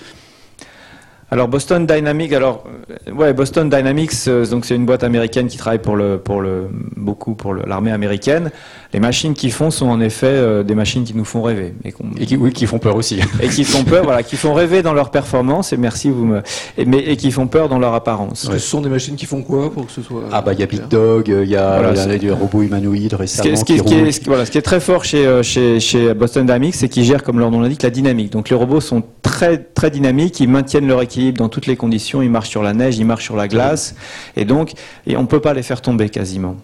Speaker 2: Alors Boston Dynamics, alors euh, ouais Boston Dynamics, euh, donc c'est une boîte américaine qui travaille pour le pour le beaucoup pour le- l'armée américaine. Les machines qu'ils font sont en effet euh, des machines qui nous font rêver et,
Speaker 4: qui, oui, qui font peur aussi.
Speaker 2: et qui font peur, voilà, qui font rêver dans leur performance. Et merci vous me, et, mais et qui font peur dans leur apparence.
Speaker 1: Ce sont des machines qui font quoi pour que ce soit
Speaker 4: Ah bah il y a Big Dog, il y a,
Speaker 2: Voilà,
Speaker 4: y a des robots humanoïdes
Speaker 2: Ce
Speaker 4: récemment
Speaker 2: ce qui est-
Speaker 4: qui
Speaker 2: ce qui est-
Speaker 4: roulent.
Speaker 2: ce qui- voilà, ce qui est très fort chez, chez, chez Boston Dynamics, c'est qu'ils gèrent, comme leur nom l'indique, la dynamique. Donc les robots sont très, très dynamiques, ils maintiennent leur équilibre dans toutes les conditions, ils marchent sur la neige, ils marchent sur la glace, et donc on ne peut pas les faire tomber quasiment.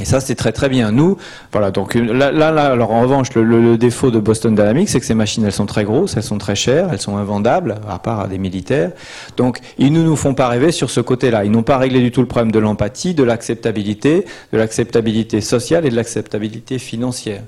Speaker 2: Et ça, c'est très très bien. Nous, voilà. Donc là, alors en revanche, le, défaut de Boston Dynamics, c'est que ces machines, elles sont très grosses, elles sont très chères, elles sont invendables, à part des militaires. Donc, ils ne nous font pas rêver sur ce côté-là. Ils n'ont pas réglé du tout le problème de l'empathie, de l'acceptabilité, de l'acceptabilité sociale et de l'acceptabilité financière.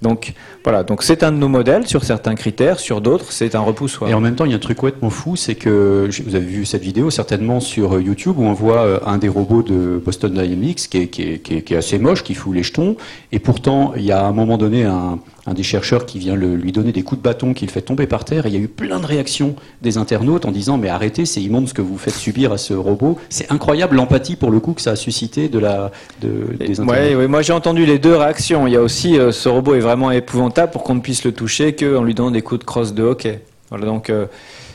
Speaker 2: Donc, voilà. Donc, c'est un de nos modèles sur certains critères, sur d'autres, c'est un repoussoir.
Speaker 4: Et en même temps, il y a un truc complètement fou, c'est que vous avez vu cette vidéo certainement sur euh, YouTube où on voit euh, un des robots de Boston Dynamics qui est, qui est- qui est- qui est assez moche, qui fout les jetons, et pourtant il y a à un moment donné un, un des chercheurs qui vient le- lui donner des coups de bâton, qui le fait tomber par terre, et il y a eu plein de réactions des internautes en disant mais arrêtez, c'est immonde ce que vous faites subir à ce robot. C'est incroyable l'empathie pour le coup que ça a suscité de la de, des internautes.
Speaker 2: Moi j'ai entendu les deux réactions. Il y a aussi euh, ce robot est vraiment épouvantable pour qu'on ne puisse le toucher qu'en lui donnant des coups de crosse de hockey. Voilà, donc euh,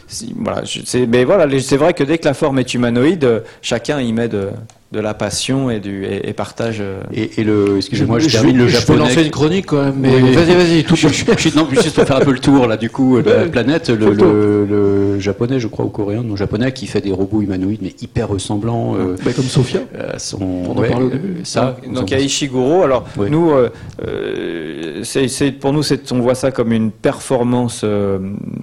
Speaker 2: si- voilà, c'est vrai que dès que la forme est humanoïde, euh, chacun y met de, de la passion et du et, et partage. euh,
Speaker 4: Et, et le, excusez-moi, je,
Speaker 1: je,
Speaker 4: termine le
Speaker 1: je
Speaker 4: japonais.
Speaker 1: peux lancer une chronique quand même, mais
Speaker 4: Oui.
Speaker 1: vas-y, vas-y, tout
Speaker 4: Je, je, je- non, juste pour faire un peu le tour là du coup de la planète, le,
Speaker 1: le
Speaker 4: le, le japonais, je crois, ou coréen, non japonais, qui fait des robots humanoïdes mais hyper ressemblants. Euh,
Speaker 1: Bah, comme Sophia.
Speaker 4: à son,
Speaker 1: On en parlait au début.
Speaker 4: ça,
Speaker 2: donc donc il y a Ishiguro. Alors nous, euh, euh, c'est, pour nous, c'est, on voit ça comme une performance euh,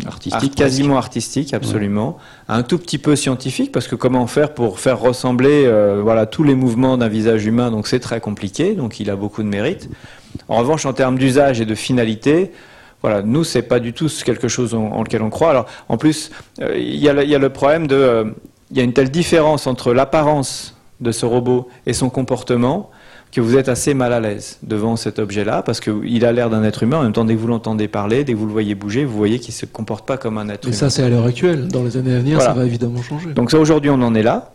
Speaker 4: Artistique,
Speaker 2: art- quasiment artistique, absolument, un tout petit peu scientifique, parce que comment faire pour faire ressembler, euh, voilà, tous les mouvements d'un visage humain. Donc c'est très compliqué. Donc il a beaucoup de mérite. En revanche, en termes d'usage et de finalité. Voilà, nous c'est pas du tout quelque chose en, en lequel on croit. Alors, en plus, euh, il y, a le- il y a le problème de, euh, il y a une telle différence entre l'apparence de ce robot et son comportement que vous êtes assez mal à l'aise devant cet objet-là, parce qu'il a l'air d'un être humain. En même temps, dès que vous l'entendez parler, dès que vous le voyez bouger, vous voyez qu'il se comporte pas comme un être
Speaker 1: Mais
Speaker 2: humain.
Speaker 1: ça, c'est à l'heure actuelle. Dans les années à venir,
Speaker 2: Voilà.
Speaker 1: ça va évidemment changer.
Speaker 2: Donc ça, aujourd'hui, on en est là.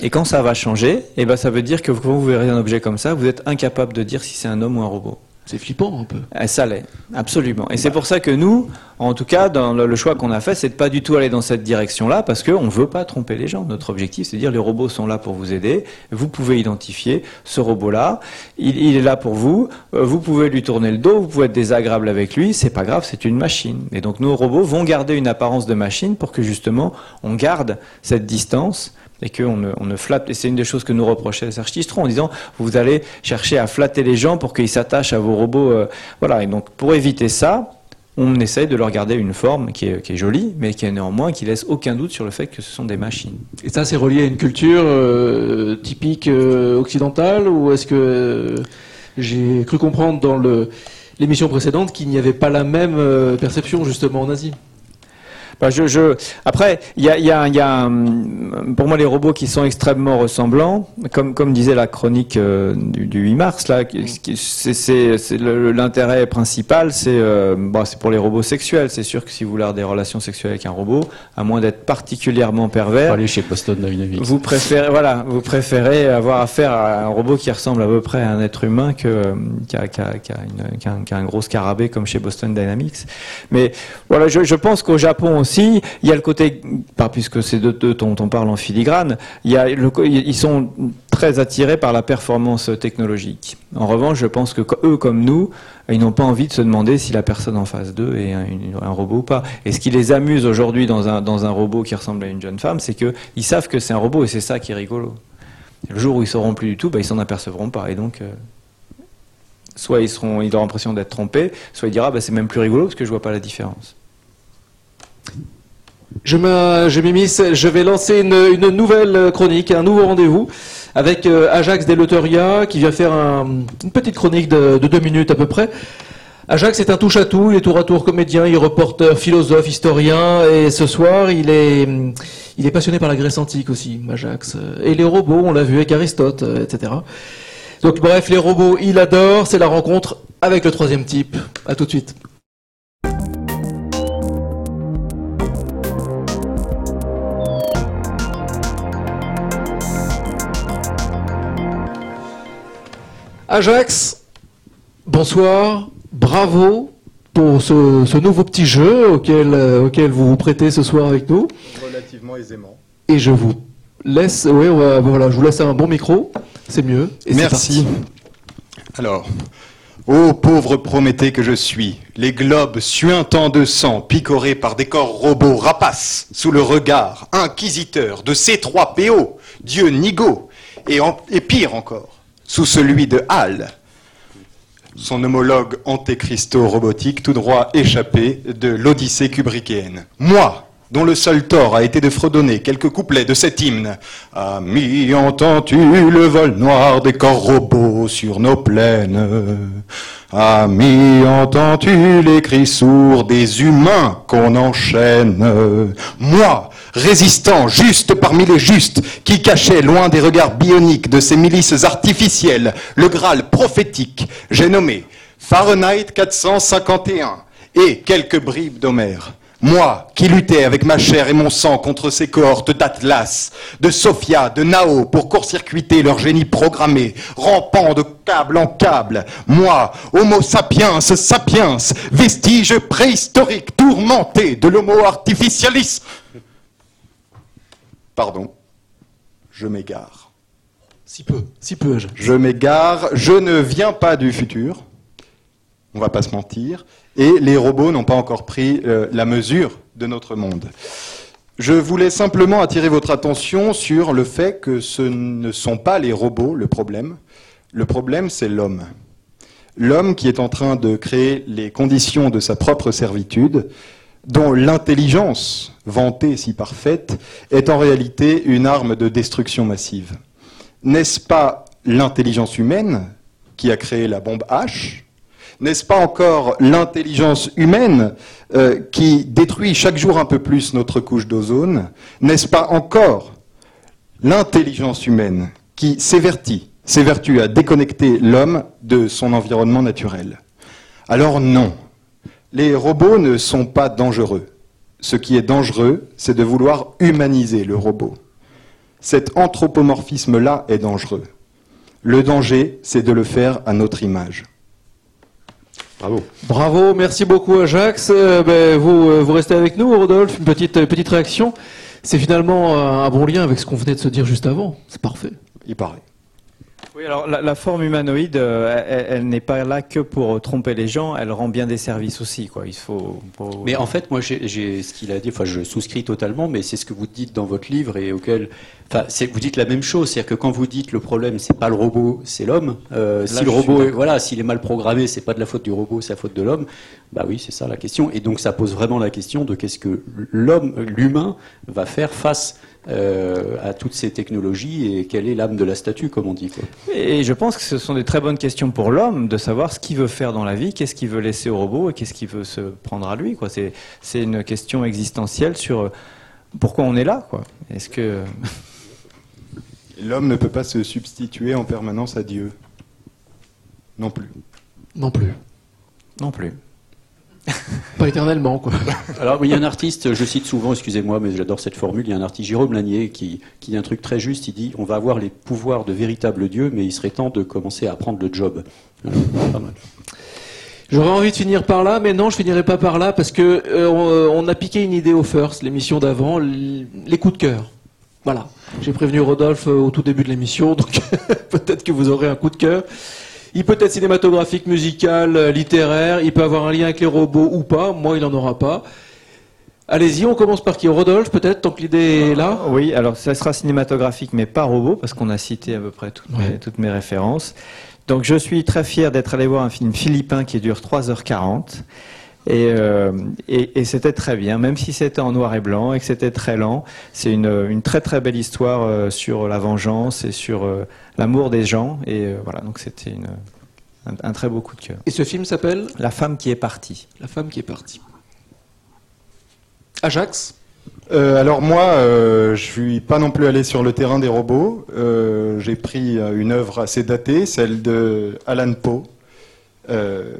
Speaker 2: Et quand ça va changer, eh ben, ça veut dire que quand vous verrez un objet comme ça, vous êtes incapable de dire si c'est un homme ou un robot.
Speaker 1: C'est flippant un peu.
Speaker 2: Eh, Ça l'est, absolument. Et c'est pour ça que nous, en tout cas, dans le, le choix qu'on a fait, c'est de pas du tout aller dans cette direction-là, parce qu'on ne veut pas tromper les gens. Notre objectif, c'est de dire les robots sont là pour vous aider. Vous pouvez identifier ce robot-là. Il, il est là pour vous. Euh, Vous pouvez lui tourner le dos. Vous pouvez être désagréable avec lui. C'est pas grave, c'est une machine. Et donc nos robots vont garder une apparence de machine pour que justement on garde cette distance et qu'on ne, on ne flatte. Et c'est une des choses que nous reprochait Tistron en disant vous allez chercher à flatter les gens pour qu'ils s'attachent à vos robots. euh, voilà. Et donc pour éviter ça, on essaye de leur garder une forme qui est, jolie, mais qui est néanmoins qui laisse aucun doute sur le fait que ce sont des machines.
Speaker 1: Et ça, c'est relié à une culture euh, typique euh, occidentale ou est-ce que j'ai cru comprendre dans l'émission précédente qu'il n'y avait pas la même perception justement en Asie?
Speaker 2: Bah, je, je... Après, il y a, il y a- il y a, hum, pour moi les robots qui sont extrêmement ressemblants, comme, comme disait la chronique euh, du, du 8 mars, là, c'est, l'intérêt principal, c'est, euh, bon, c'est pour les robots sexuels. C'est sûr que si vous voulez avoir des relations sexuelles avec un robot, à moins d'être particulièrement pervers,
Speaker 4: aller chez Boston Dynamics.
Speaker 2: vous préférez, voilà, vous préférez avoir affaire à un robot qui ressemble à peu près à un être humain que qui a un, gros scarabée comme chez Boston Dynamics. Mais voilà, je, je pense qu'au Japon aussi il y a le côté, puisque c'est de, de dont on parle en filigrane, ils sont très attirés par la performance technologique. En revanche, je pense que eux, comme nous, ils n'ont pas envie de se demander si la personne en face d'eux est un, robot ou pas. Et ce qui les amuse aujourd'hui dans un, dans un robot qui ressemble à une jeune femme, c'est qu'ils savent que c'est un robot et c'est ça qui est rigolo. le jour où ils sauront plus du tout, bah, ils s'en apercevront pas. Et donc, euh, soit ils, seront, ils auront l'impression d'être trompés, soit ils diront bah, c'est même plus rigolo parce que je vois pas la différence.
Speaker 1: Je je vais lancer une, nouvelle chronique, un nouveau rendez-vous avec euh, Ajax Deloteria qui vient faire un, une petite chronique de, de, deux minutes à peu près. Ajax est un touche-à-tout, il est tour à tour comédien, il est reporter, philosophe, historien, et ce soir il est, il est passionné par la Grèce antique aussi, Ajax. Et les robots, on l'a vu avec Aristote, euh, etc. Donc bref, les robots, il adore, c'est la rencontre avec le troisième type. À tout de suite. Ajax, bonsoir, bravo pour ce, ce, nouveau petit jeu auquel, euh, auquel vous vous prêtez ce soir avec nous.
Speaker 5: Relativement aisément.
Speaker 1: Et je vous laisse, oui, va, voilà, je vous laisse un bon micro, c'est mieux.
Speaker 5: Et Merci. Alors, ô pauvre Prométhée que je suis, les globes suintants de sang, picorés par des corps robots rapaces, sous le regard inquisiteur de ces trois PO, Dieu Nigo, et, en, et pire encore, sous celui de Hal, son homologue antéchristo-robotique tout droit échappé de l'Odyssée kubrickéenne. Moi, dont le seul tort a été de fredonner quelques couplets de cet hymne. Ami, entends-tu le vol noir des corps robots sur nos plaines? Ami, entends-tu les cris sourds des humains qu'on enchaîne? Moi, résistant juste parmi les justes, qui cachait loin des regards bioniques de ces milices artificielles le Graal prophétique, j'ai nommé Fahrenheit 451 et quelques bribes d'Homère. Moi, qui luttais avec ma chair et mon sang contre ces cohortes d'Atlas, de Sophia, de Nao, pour court-circuiter leur génie programmé, rampant de câble en câble. Moi, Homo sapiens, sapiens, vestige préhistorique, tourmenté de l'homo artificialis. Pardon, je m'égare.
Speaker 1: Si peu, si peu.
Speaker 5: Je, je m'égare, je ne viens pas du futur, on va pas se mentir, et les robots n'ont pas encore pris euh, la mesure de notre monde. Je voulais simplement attirer votre attention sur le fait que ce ne sont pas les robots le problème. Le problème, c'est l'homme. L'homme qui est en train de créer les conditions de sa propre servitude, dont l'intelligence, vantée si parfaite, est en réalité une arme de destruction massive. N'est-ce pas l'intelligence humaine qui a créé la bombe H? N'est-ce pas encore l'intelligence humaine euh, qui détruit chaque jour un peu plus notre couche d'ozone? N'est-ce pas encore l'intelligence humaine qui s'évertit, s'évertue à déconnecter l'homme de son environnement naturel? Alors non, les robots ne sont pas dangereux. Ce qui est dangereux, c'est de vouloir humaniser le robot. Cet anthropomorphisme-là est dangereux. Le danger, c'est de le faire à notre image.
Speaker 1: Bravo. Bravo, merci beaucoup Ajax. Euh, ben, vous, euh, vous restez avec nous, Rodolphe. Une petite, euh, petite réaction. C'est finalement un bon lien avec ce qu'on venait de se dire juste avant. C'est parfait.
Speaker 5: Il paraît.
Speaker 2: Oui, alors la, la forme humanoïde, euh, elle, elle n'est pas là que pour euh, tromper les gens, elle rend bien des services aussi, quoi. Il faut. faut...
Speaker 4: Mais en fait, moi, j'ai ce qu'il a dit. Enfin, je souscris totalement, mais c'est ce que vous dites dans votre livre et auquel. Enfin, vous dites la même chose, c'est-à-dire que quand vous dites le problème, c'est pas le robot, c'est l'homme. Euh, si le robot, est, voilà, s'il est mal programmé, c'est pas de la faute du robot, c'est la faute de l'homme. Bah oui, c'est ça la question. Et donc, ça pose vraiment la question de qu'est-ce que l'homme, l'humain, va faire face euh, à toutes ces technologies et quelle est l'âme de la statue, comme on dit. Quoi.
Speaker 2: Et je pense que ce sont des très bonnes questions pour l'homme de savoir ce qu'il veut faire dans la vie, qu'est-ce qu'il veut laisser au robot et qu'est-ce qu'il veut se prendre à lui. Quoi. C'est, c'est une question existentielle sur euh, pourquoi on est là. Quoi. Est-ce que (laughs)
Speaker 5: l'homme ne peut pas se substituer en permanence à Dieu Non plus.
Speaker 1: Non plus.
Speaker 2: Non plus.
Speaker 1: Pas éternellement, quoi. (laughs)
Speaker 4: Alors, il y a un artiste, je cite souvent, excusez-moi, mais j'adore cette formule, il y a un artiste, Jérôme Lanier, qui, qui dit un truc très juste, il dit, on va avoir les pouvoirs de véritable Dieu, mais il serait temps de commencer à apprendre le job. Alors, pas mal.
Speaker 1: J'aurais envie de finir par là, mais non, je finirai pas par là parce que euh, on, euh, on a piqué une idée au First, l'émission d'avant, les coups de cœur. Voilà. J'ai prévenu Rodolphe euh, au tout début de l'émission, donc (laughs) peut-être que vous aurez un coup de cœur. Il peut être cinématographique, musical, euh, littéraire, il peut avoir un lien avec les robots ou pas, moi il en aura pas. Allez-y, on commence par qui? Rodolphe peut-être, tant que l'idée est là
Speaker 2: Oui, alors ça sera cinématographique, mais pas robot, parce qu'on a cité à peu près toutes,
Speaker 1: Ouais.
Speaker 2: mes, toutes mes références. Donc je suis très fier d'être allé voir un film philippin qui dure 3h40. Et, euh, et, et c'était très bien, même si c'était en noir et blanc et que c'était très lent. C'est une, une très très belle histoire euh, sur la vengeance et sur euh, l'amour des gens. Et euh, voilà, donc c'était une- un, un très beau coup de cœur.
Speaker 1: Et ce film s'appelle?
Speaker 2: La femme qui est partie.
Speaker 1: La femme qui est partie. Ajax?
Speaker 5: Euh, alors moi, euh, je suis pas non plus allé sur le terrain des robots. Euh, J'ai pris une œuvre assez datée, celle de Alan Poe. Euh,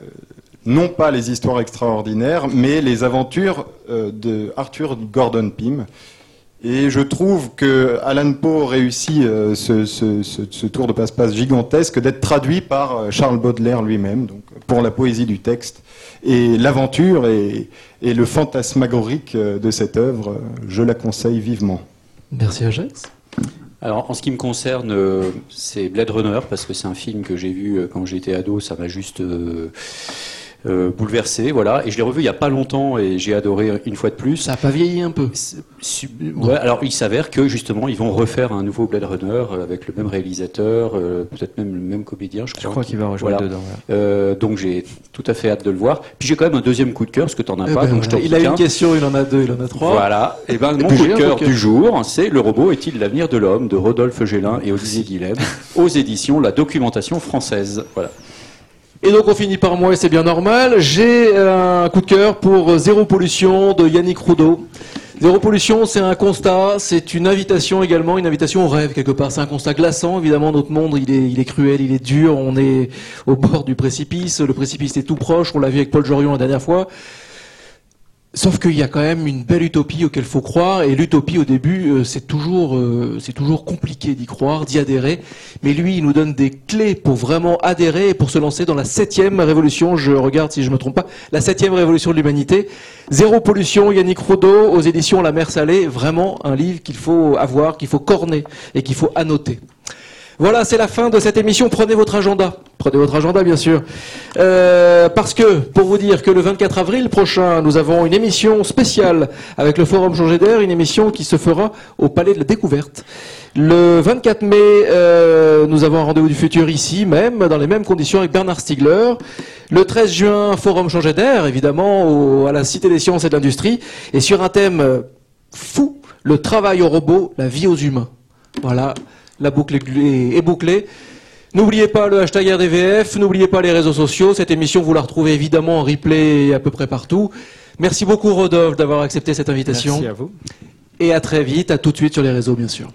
Speaker 5: non pas les histoires extraordinaires, mais les aventures euh, de Arthur Gordon Pym. Et je trouve que Alan Poe réussit euh, ce, ce- ce- ce tour de passe-passe gigantesque d'être traduit par euh, Charles Baudelaire lui-même, donc pour la poésie du texte. Et l'aventure et, et le fantasmagorique euh, de cette œuvre, je la conseille vivement.
Speaker 1: Merci Ajax.
Speaker 4: Alors, en ce qui me concerne, c'est Blade Runner, parce que c'est un film que j'ai vu quand j'étais ado, ça m'a juste euh, bouleversé, voilà. Et je l'ai revu il y a pas longtemps et j'ai adoré une fois de plus.
Speaker 1: Ça a pas vieilli un peu.
Speaker 4: Ouais, alors il s'avère que justement ils vont refaire un nouveau Blade Runner euh, avec le même réalisateur, euh, peut-être même le même comédien, je crois.
Speaker 2: Je crois qu'il va
Speaker 4: Voilà.
Speaker 2: dedans.
Speaker 4: Euh, donc j'ai tout à fait hâte de le voir. Puis j'ai quand même un deuxième coup de cœur, parce que t'en as
Speaker 1: Eh
Speaker 4: pas,
Speaker 1: ben
Speaker 4: donc je
Speaker 1: il a une
Speaker 4: un.
Speaker 1: question, il en a deux, il en a trois.
Speaker 4: Voilà. Et ben mon
Speaker 1: puis
Speaker 4: coup de cœur
Speaker 1: coup de cœur.
Speaker 4: du jour, c'est le robot est-il l'avenir de l'homme de Rodolphe Gélin et Olivier Guilhem (laughs) aux éditions La Documentation Française. Voilà.
Speaker 1: Et donc on finit par moi et c'est bien normal. J'ai euh, un coup de cœur pour euh, Zéro Pollution de Yannick Roudot. Zéro Pollution, c'est un constat, c'est une invitation également, une invitation au rêve quelque part. C'est un constat glaçant, évidemment, notre monde, il est, il est cruel, il est dur, on est au bord du précipice, le précipice est tout proche, on l'a vu avec Paul Jorion la dernière fois. Sauf qu'il y a quand même une belle utopie auquel faut croire, et l'utopie au début, euh, c'est toujours, euh, c'est toujours compliqué d'y croire, d'y adhérer. Mais lui, il nous donne des clés pour vraiment adhérer et pour se lancer dans la septième révolution. Je regarde si je me trompe pas, la septième révolution de l'humanité. Zéro pollution, Yannick Rodeau, aux éditions La Mer Salée. Vraiment un livre qu'il faut avoir, qu'il faut corner et qu'il faut annoter. Voilà, c'est la fin de cette émission. Prenez votre agenda. Prenez votre agenda, bien sûr. Euh, parce que, pour vous dire que le 24 avril prochain, nous avons une émission spéciale avec le Forum Changer d'air, une émission qui se fera au Palais de la Découverte. Le 24 mai, euh, nous avons un rendez-vous du futur ici même, dans les mêmes conditions avec Bernard Stiegler. Le 13 juin, Forum Changer d'air, évidemment, à la Cité des Sciences et de l'Industrie, et sur un thème euh, fou, le travail aux robots, la vie aux humains. Voilà, la boucle est bouclée. N'oubliez pas le hashtag RDVF, n'oubliez pas les réseaux sociaux. Cette émission, vous la retrouvez évidemment en replay à peu près partout. Merci beaucoup Rodolphe d'avoir accepté cette invitation.
Speaker 2: Merci à vous.
Speaker 1: Et à très vite, à tout de suite sur les réseaux bien sûr.